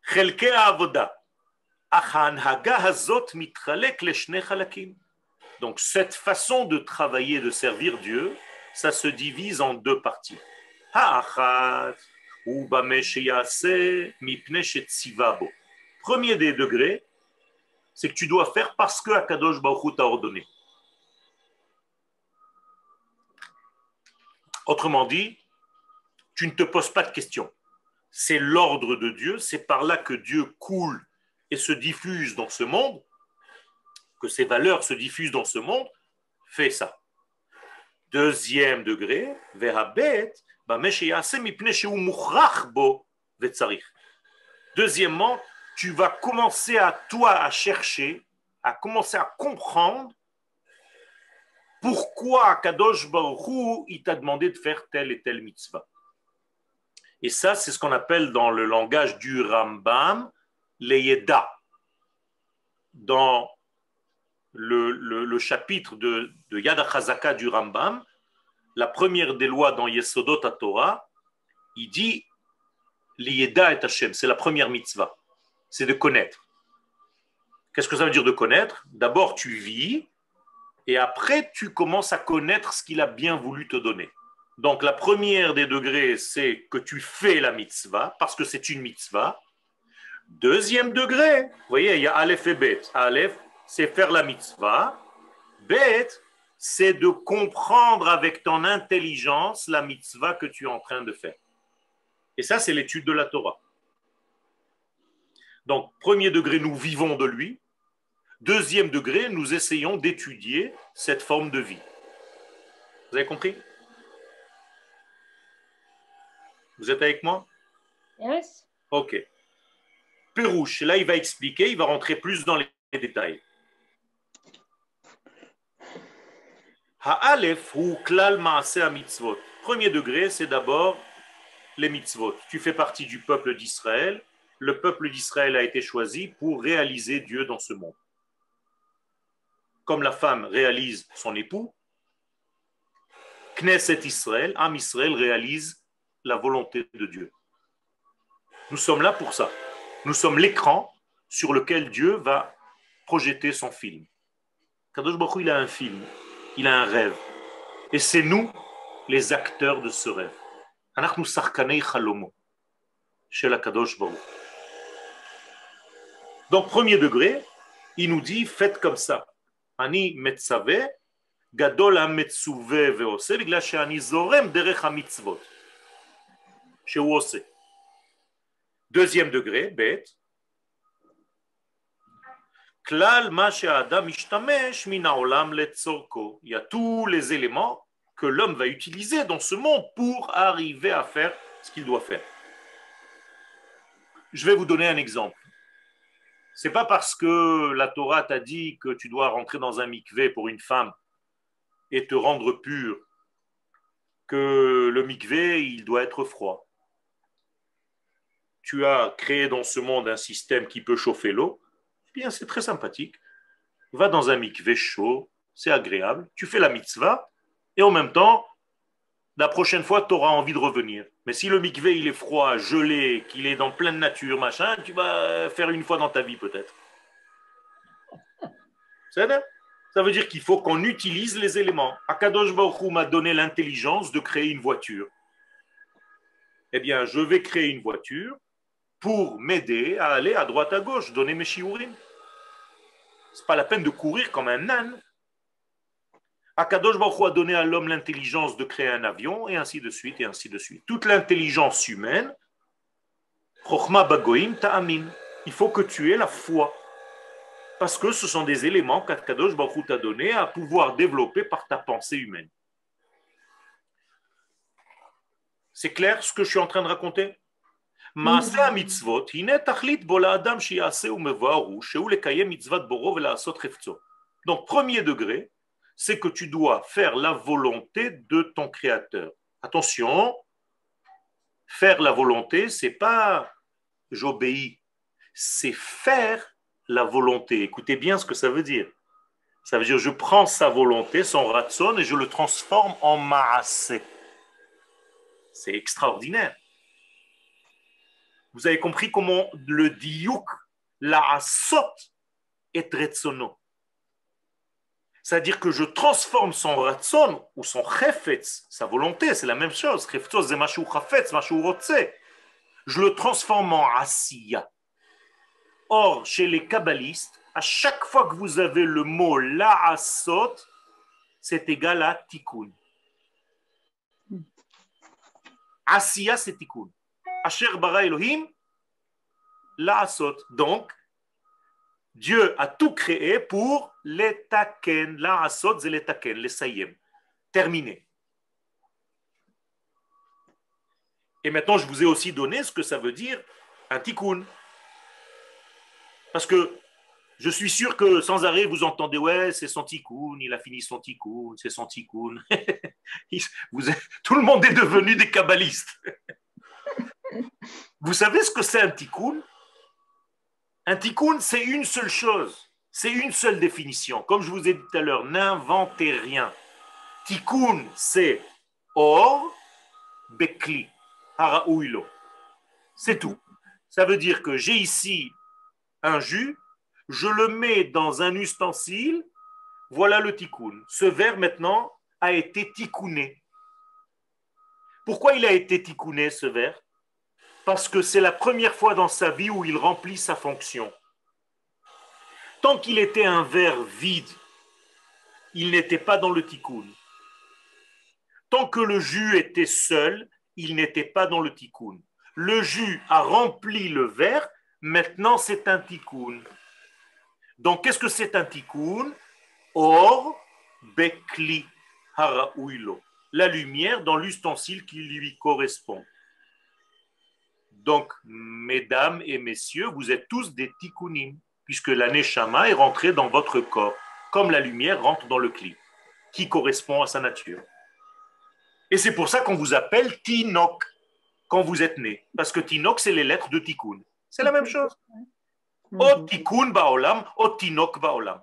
חלקי העבודה, אך ההנהגה הזאת מתחלק לשני חלקים. Donc cette façon de travailler, de servir Dieu, ça se divise en deux parties. האחת Premier des degrés, c'est que tu dois faire parce que Akadosh Baruch t'a ordonné. Autrement dit, tu ne te poses pas de questions. C'est l'ordre de Dieu, c'est par là que Dieu coule et se diffuse dans ce monde, que ses valeurs se diffusent dans ce monde, fais ça. Deuxième degré, Deuxièmement, tu vas commencer à toi à chercher, à commencer à comprendre pourquoi Kadosh Baruch il t'a demandé de faire telle et telle mitzvah? Et ça, c'est ce qu'on appelle dans le langage du Rambam, les Dans le, chapitre de, de Yad du Rambam, la première des lois dans Yesodot Torah, il dit L'Ieda et Hashem, c'est la première mitzvah, c'est de connaître. Qu'est-ce que ça veut dire de connaître? D'abord, tu vis, et après, tu commences à connaître ce qu'il a bien voulu te donner. Donc, la première des degrés, c'est que tu fais la mitzvah, parce que c'est une mitzvah. Deuxième degré, vous voyez, il y a Aleph et Bet. Aleph, c'est faire la mitzvah. Bet, c'est de comprendre avec ton intelligence la mitzvah que tu es en train de faire. Et ça, c'est l'étude de la Torah. Donc, premier degré, nous vivons de lui. Deuxième degré, nous essayons d'étudier cette forme de vie. Vous avez compris? Vous êtes avec moi? Yes. Ok. Pérouche, là, il va expliquer, il va rentrer plus dans les détails. Ha'alef ou klal mitzvot. Premier degré, c'est d'abord les mitzvot. Tu fais partie du peuple d'Israël. le peuple d'Israël a été choisi pour réaliser Dieu dans ce monde. Comme la femme réalise son époux, Knesset Israël, Am Israël réalise la volonté de Dieu. Nous sommes là pour ça. Nous sommes l'écran sur lequel Dieu va projeter son film. Kadosh Baruch il a un film, il a un rêve. Et c'est nous les acteurs de ce rêve. Sarkanei chalomo chez la Kadosh Baruch. Donc, premier degré, il nous dit faites comme ça. Ani metzave, gadol ha-metzuve ve'ose, bigla she'ani zorem derech ha-mitzvot. שהוא עושה. Deuxième degré, bête. כלל מה שהאדם משתמש מן העולם לצורכו. Il y a tous les éléments que l'homme va utiliser dans ce monde pour arriver à faire ce qu'il doit faire. Je vais vous donner un exemple. C'est pas parce que la Torah t'a dit que tu dois rentrer dans un mikvé pour une femme et te rendre pur que le mikvé, il doit être froid. Tu as créé dans ce monde un système qui peut chauffer l'eau. Eh bien, c'est très sympathique. Va dans un mikvé chaud, c'est agréable. Tu fais la mitzvah et en même temps, la prochaine fois, tu auras envie de revenir. Mais si le mikvé, il est froid, gelé, qu'il est dans pleine nature, machin, tu vas faire une fois dans ta vie peut-être. Ça veut dire qu'il faut qu'on utilise les éléments. Akadosh Baruch m'a donné l'intelligence de créer une voiture. Eh bien, je vais créer une voiture pour m'aider à aller à droite à gauche, donner mes shiurim. C'est pas la peine de courir comme un âne. Akadosh Baruch a donné à l'homme l'intelligence de créer un avion, et ainsi de suite, et ainsi de suite. Toute l'intelligence humaine, Bagoim Ta'amin, il faut que tu aies la foi. Parce que ce sont des éléments qu'Akadosh Baruch t'a donné à pouvoir développer par ta pensée humaine. C'est clair ce que je suis en train de raconter? Mitzvot, Donc, premier degré, c'est que tu dois faire la volonté de ton créateur. Attention, faire la volonté, c'est pas j'obéis, c'est faire la volonté. Écoutez bien ce que ça veut dire. Ça veut dire je prends sa volonté, son ratson, et je le transforme en maasé. C'est extraordinaire. Vous avez compris comment le diouk, la asot, est retsono. C'est-à-dire que je transforme son ratson ou son chefetz, sa volonté, c'est la même chose. Je le transforme en asiya. Or, chez les kabbalistes, à chaque fois que vous avez le mot la'asot, c'est égal à tikkun. Asiya, c'est tikkun. Asher bara Elohim, la'asot. Donc, Dieu a tout créé pour les. La c'est les les sayem. Terminé. Et maintenant, je vous ai aussi donné ce que ça veut dire un tikkun. Parce que je suis sûr que sans arrêt, vous entendez, ouais, c'est son tikkun, il a fini son tikkun, c'est son tikkun. vous tout le monde est devenu des kabbalistes. vous savez ce que c'est un tikkun? Un tikkun, c'est une seule chose, c'est une seule définition. Comme je vous ai dit tout à l'heure, n'inventez rien. Tikkun, c'est or, bekli, haraouilo. C'est tout. Ça veut dire que j'ai ici un jus, je le mets dans un ustensile, voilà le tikkun. Ce verre maintenant a été tikkuné. Pourquoi il a été tikkuné ce verre? Parce que c'est la première fois dans sa vie où il remplit sa fonction. Tant qu'il était un verre vide, il n'était pas dans le tikkun. Tant que le jus était seul, il n'était pas dans le tikkun. Le jus a rempli le verre, maintenant c'est un tikkun. Donc qu'est-ce que c'est un tikkun? Or, bekli haraouilo. La lumière dans l'ustensile qui lui correspond. Donc, mesdames et messieurs, vous êtes tous des tikkunim, puisque la neshama est rentrée dans votre corps, comme la lumière rentre dans le clip, qui correspond à sa nature. Et c'est pour ça qu'on vous appelle Tinok quand vous êtes né, parce que Tinok, c'est les lettres de Tikkun. C'est la même chose. Mhm. O Tikkun Baolam, O Tinok Baolam.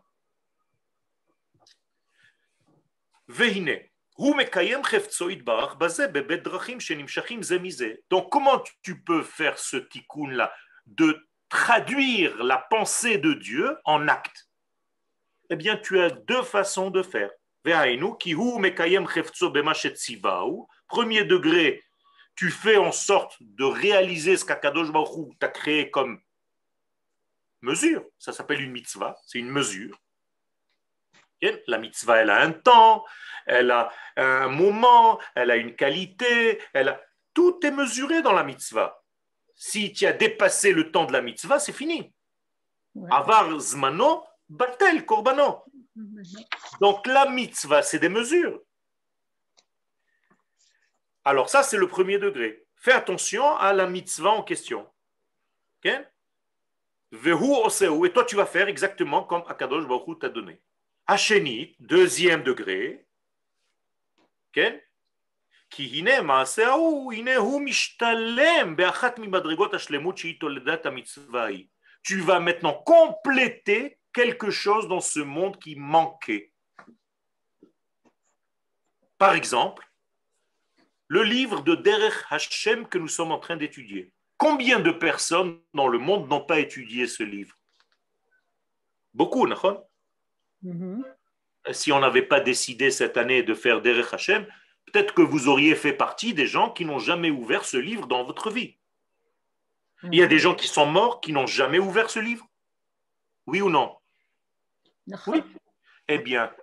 Vehine. Donc comment tu peux faire ce tikkun là de traduire la pensée de Dieu en acte Eh bien, tu as deux façons de faire. Premier degré, tu fais en sorte de réaliser ce qu'Akadosh Baruch t'a créé comme mesure. Ça s'appelle une mitzvah, c'est une mesure. La mitzvah, elle a un temps, elle a un moment, elle a une qualité, elle a... tout est mesuré dans la mitzvah. Si tu as dépassé le temps de la mitzvah, c'est fini. Avar zmano, batel korbano. Donc la mitzvah, c'est des mesures. Alors ça, c'est le premier degré. Fais attention à la mitzvah en question. Et toi, tu vas faire exactement comme Akadosh Baruch t'a donné. Hachenit, deuxième degré. Ok tu vas maintenant compléter quelque chose dans ce monde qui manquait. Par exemple, le livre de Derech Hashem que nous sommes en train d'étudier. Combien de personnes dans le monde n'ont pas étudié ce livre? Beaucoup, non mm Si on n'avait pas décidé cette année de faire Derech Hashem, peut-être que vous auriez fait partie des gens qui n'ont jamais ouvert ce livre dans votre vie. Il y a des gens qui sont morts qui n'ont jamais ouvert ce livre. Oui ou non? Oui. Eh bien,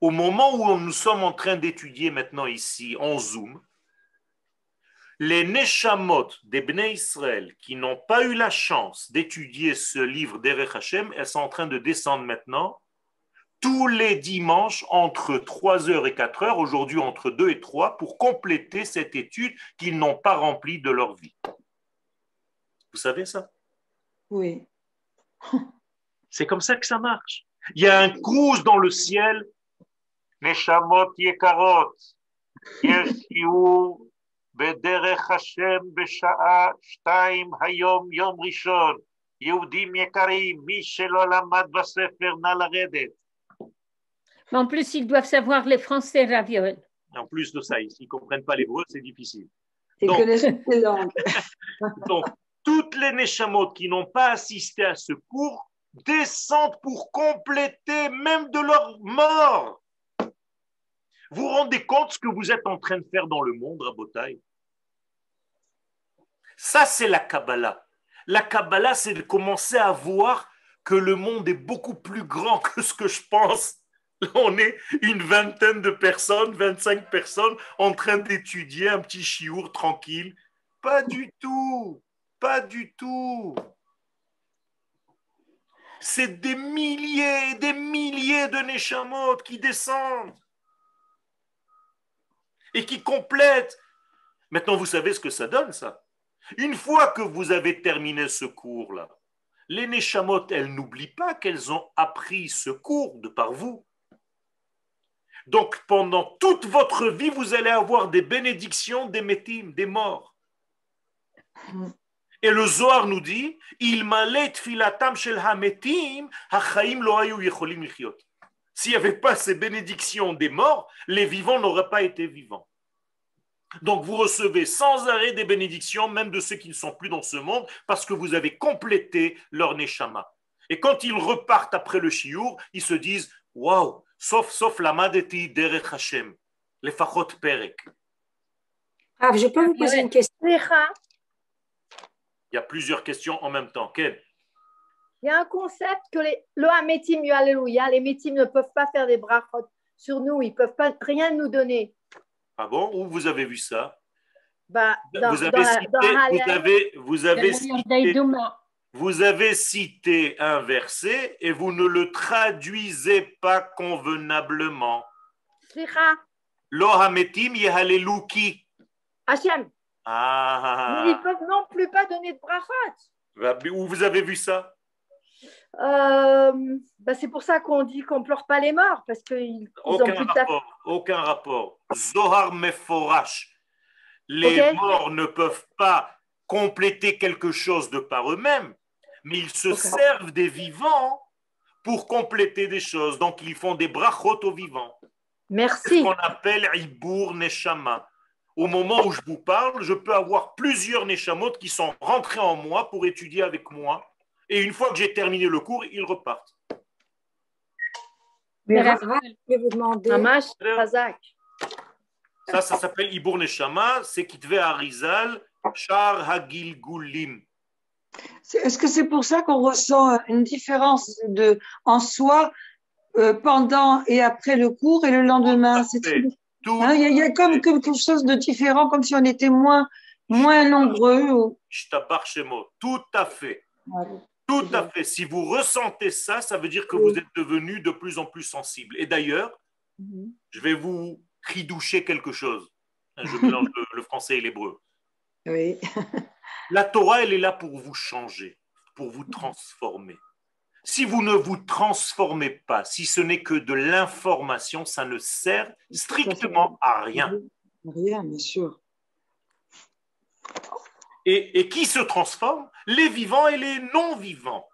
au moment où nous sommes en train d'étudier maintenant ici en Zoom, les Neshamot des Bnei Israël qui n'ont pas eu la chance d'étudier ce livre d'Erech Hashem, elles sont en train de descendre maintenant tous les dimanches entre 3h et 4h, aujourd'hui entre 2 et 3, pour compléter cette étude qu'ils n'ont pas remplie de leur vie. Vous savez ça? Oui. C'est comme ça que ça marche. Il y a un cruise dans le ciel. Yekarot. Shelo lamad basefer na laredet. Mais en plus, ils doivent savoir les français ravioles. En plus de ça, s'ils ne comprennent pas l'hébreu, c'est difficile. Ils connaissent les langues. donc, toutes les Neshamot qui n'ont pas assisté à ce cours descendent pour compléter même de leur mort. Vous vous rendez compte ce que vous êtes en train de faire dans le monde, Rabotai? Ça, c'est la Kabbalah. La Kabbalah, c'est de commencer à voir que le monde est beaucoup plus grand que ce que je pense on est une vingtaine de personnes, 25 personnes en train d'étudier un petit chiour tranquille. Pas du tout, pas du tout. C'est des milliers des milliers de Neshamot qui descendent et qui complètent. Maintenant, vous savez ce que ça donne, ça. Une fois que vous avez terminé ce cours-là, les Neshamot, elles n'oublient pas qu'elles ont appris ce cours de par vous. Donc pendant toute votre vie, vous allez avoir des bénédictions des métim, des morts. Et le Zohar nous dit, il filatam shel hametim, lo S'il n'y avait pas ces bénédictions des morts, les vivants n'auraient pas été vivants. Donc vous recevez sans arrêt des bénédictions, même de ceux qui ne sont plus dans ce monde, parce que vous avez complété leur neshama. Et quand ils repartent après le chiour, ils se disent Waouh, la madeti derech Hashem, les fachot perek. Ah, je peux vous poser une question? Il y a plusieurs questions en même temps. Quelle Il y a un concept que les, le Hametim, Alléluia, les Métim ne peuvent pas faire des brachot sur nous, ils ne peuvent pas rien nous donner. Ah bon? Où vous avez vu ça? Bah, dans, vous, avez cité, vous avez, vous avez cité, vous avez cité un verset et vous ne le traduisez pas convenablement. Lo hametim yehaleluki. Hachem. Ah. Ils ne peuvent non plus pas donner de brachot. Où vous avez vu ça? Euh, bah c'est pour ça qu'on dit qu'on pleure pas les morts parce qu'ils ont plus de rapport, Aucun rapport. Zohar meforash. Les morts ne peuvent pas compléter quelque chose de par eux-mêmes, mais ils se servent des vivants pour compléter des choses. Donc, ils font des brachot aux vivants. Merci. Ce qu'on appelle Ibour Neshama. Au moment où je vous parle, je peux avoir plusieurs Neshamot qui sont rentrés en moi pour étudier avec moi. Et une fois que j'ai terminé le cours, ils repartent. Mais je vais vous demander. Ça, ça s'appelle Ibour Neshama. C'est Kitve Arizal, Char Hagil Gulim. Est-ce que c'est pour ça qu'on ressent une différence de, en soi euh, pendant et après le cours et le lendemain? Hein, Il y, a comme quelque chose de différent, comme si on était moins, moins nombreux. Tout à fait. Tout à fait. Si vous ressentez ça, ça veut dire que vous êtes devenu de plus en plus sensible. Et d'ailleurs, mhm. je vais vous ridoucher quelque chose. Je mélange le français et l'hébreu. Oui. La Torah, elle est là pour vous changer, pour vous transformer. Si vous ne vous transformez pas, si ce n'est que de l'information, ça ne sert strictement à rien. Rien, bien sûr. Et, qui se transforme? Les vivants et les non-vivants.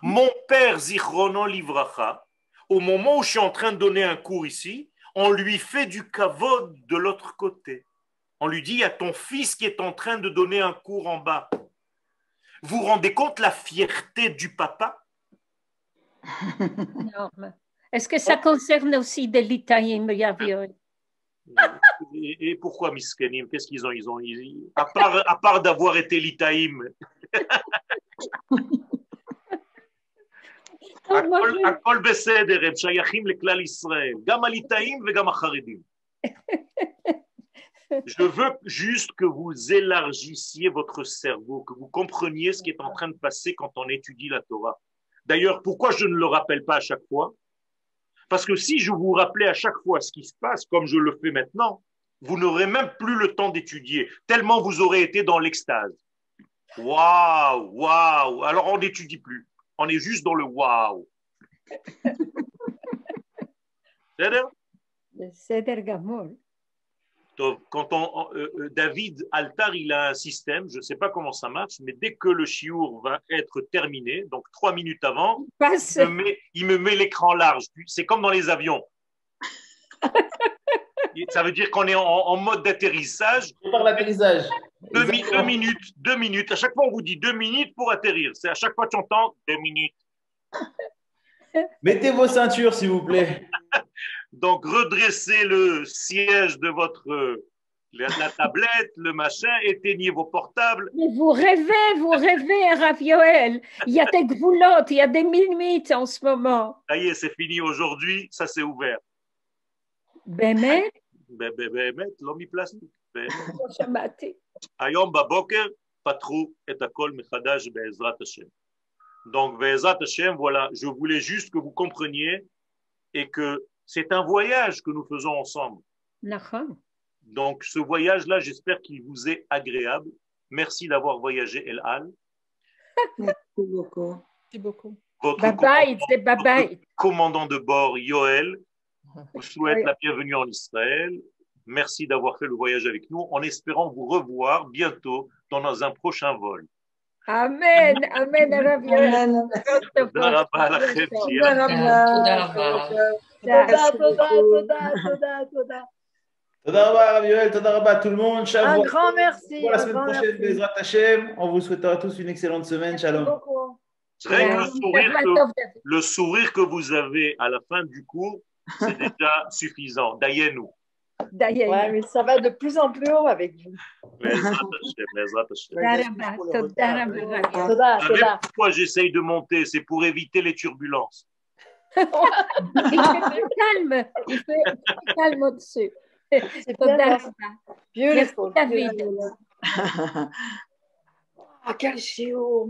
Mon père Zichrono Livracha, au moment où je suis en train de donner un cours ici, on lui fait du kavod de l'autre côté. On lui dit, il y a ton fils qui est en train de donner un cours en bas. Vous vous rendez compte la fierté du papa Est-ce que ça concerne aussi des litaïm, et, et pourquoi Miskenim Qu'est-ce qu'ils ont, ils ont À part, à part d'avoir été litaïm. הכל בסדר, הם שייכים לכלל ישראל, גם הליטאים וגם החרדים. Je veux juste que vous élargissiez votre cerveau, que vous compreniez ce qui est en train de passer quand on étudie la Torah. D'ailleurs, pourquoi je ne le rappelle pas à chaque fois? Parce que si je vous rappelais à chaque fois ce qui se passe, comme je le fais maintenant, vous n'aurez même plus le temps d'étudier, tellement vous aurez été dans l'extase. Waouh, waouh. Alors on n'étudie plus. On est juste dans le waouh. C'est Gamol quand on, euh, euh, David Altar, il a un système, je ne sais pas comment ça marche, mais dès que le chiour va être terminé, donc trois minutes avant, il me met, l'écran large. C'est comme dans les avions. ça veut dire qu'on est en, mode d'atterrissage. Par l'atterrissage. Deux, deux, minutes, deux minutes. À chaque fois, on vous dit deux minutes pour atterrir. C'est à chaque fois que tu entends deux minutes. Mettez vos ceintures, s'il vous plaît. Donc, redressez le siège de votre la, tablette, le machin, éteignez vos portables. Mais vous rêvez, vous rêvez, Ravioel. Il y a des goulottes, il y a des limites en ce moment. Ça y est, c'est fini aujourd'hui, ça s'est ouvert. Bémet באמת, לא מפלסטיק. היום בבוקר פתחו את הכל מחדש בעזרת השם. Donc, בעזרת השם, voilà, je voulais juste que vous compreniez et que c'est un voyage que nous faisons ensemble. Donc, ce voyage-là, j'espère qu'il vous est agréable. Merci d'avoir voyagé, El Al. Merci beaucoup. Merci beaucoup. Votre commandant, commandant de bord, Yoel, vous souhaite la bienvenue en Israël. Merci d'avoir fait le voyage avec nous, en espérant vous revoir bientôt dans un prochain vol. Amen, Amen, Amen. תודה, תודה, תודה, תודה, תודה. תודה רבה, הרב יואל, תודה רבה à tout le monde. Un grand merci. Pour la semaine prochaine, Bezrat Hashem. On vous souhaitera tous une excellente semaine. Shalom. Le sourire, que, le sourire que vous avez à la fin du cours, c'est déjà suffisant. D'ailleurs-nous. Ouais, mais ça va de plus en plus haut avec vous. Pourquoi j'essaye de monter C'est pour éviter les turbulences il fait calme, il fait calme au-dessus. C'est Beautiful. David. Ah, quel chiot,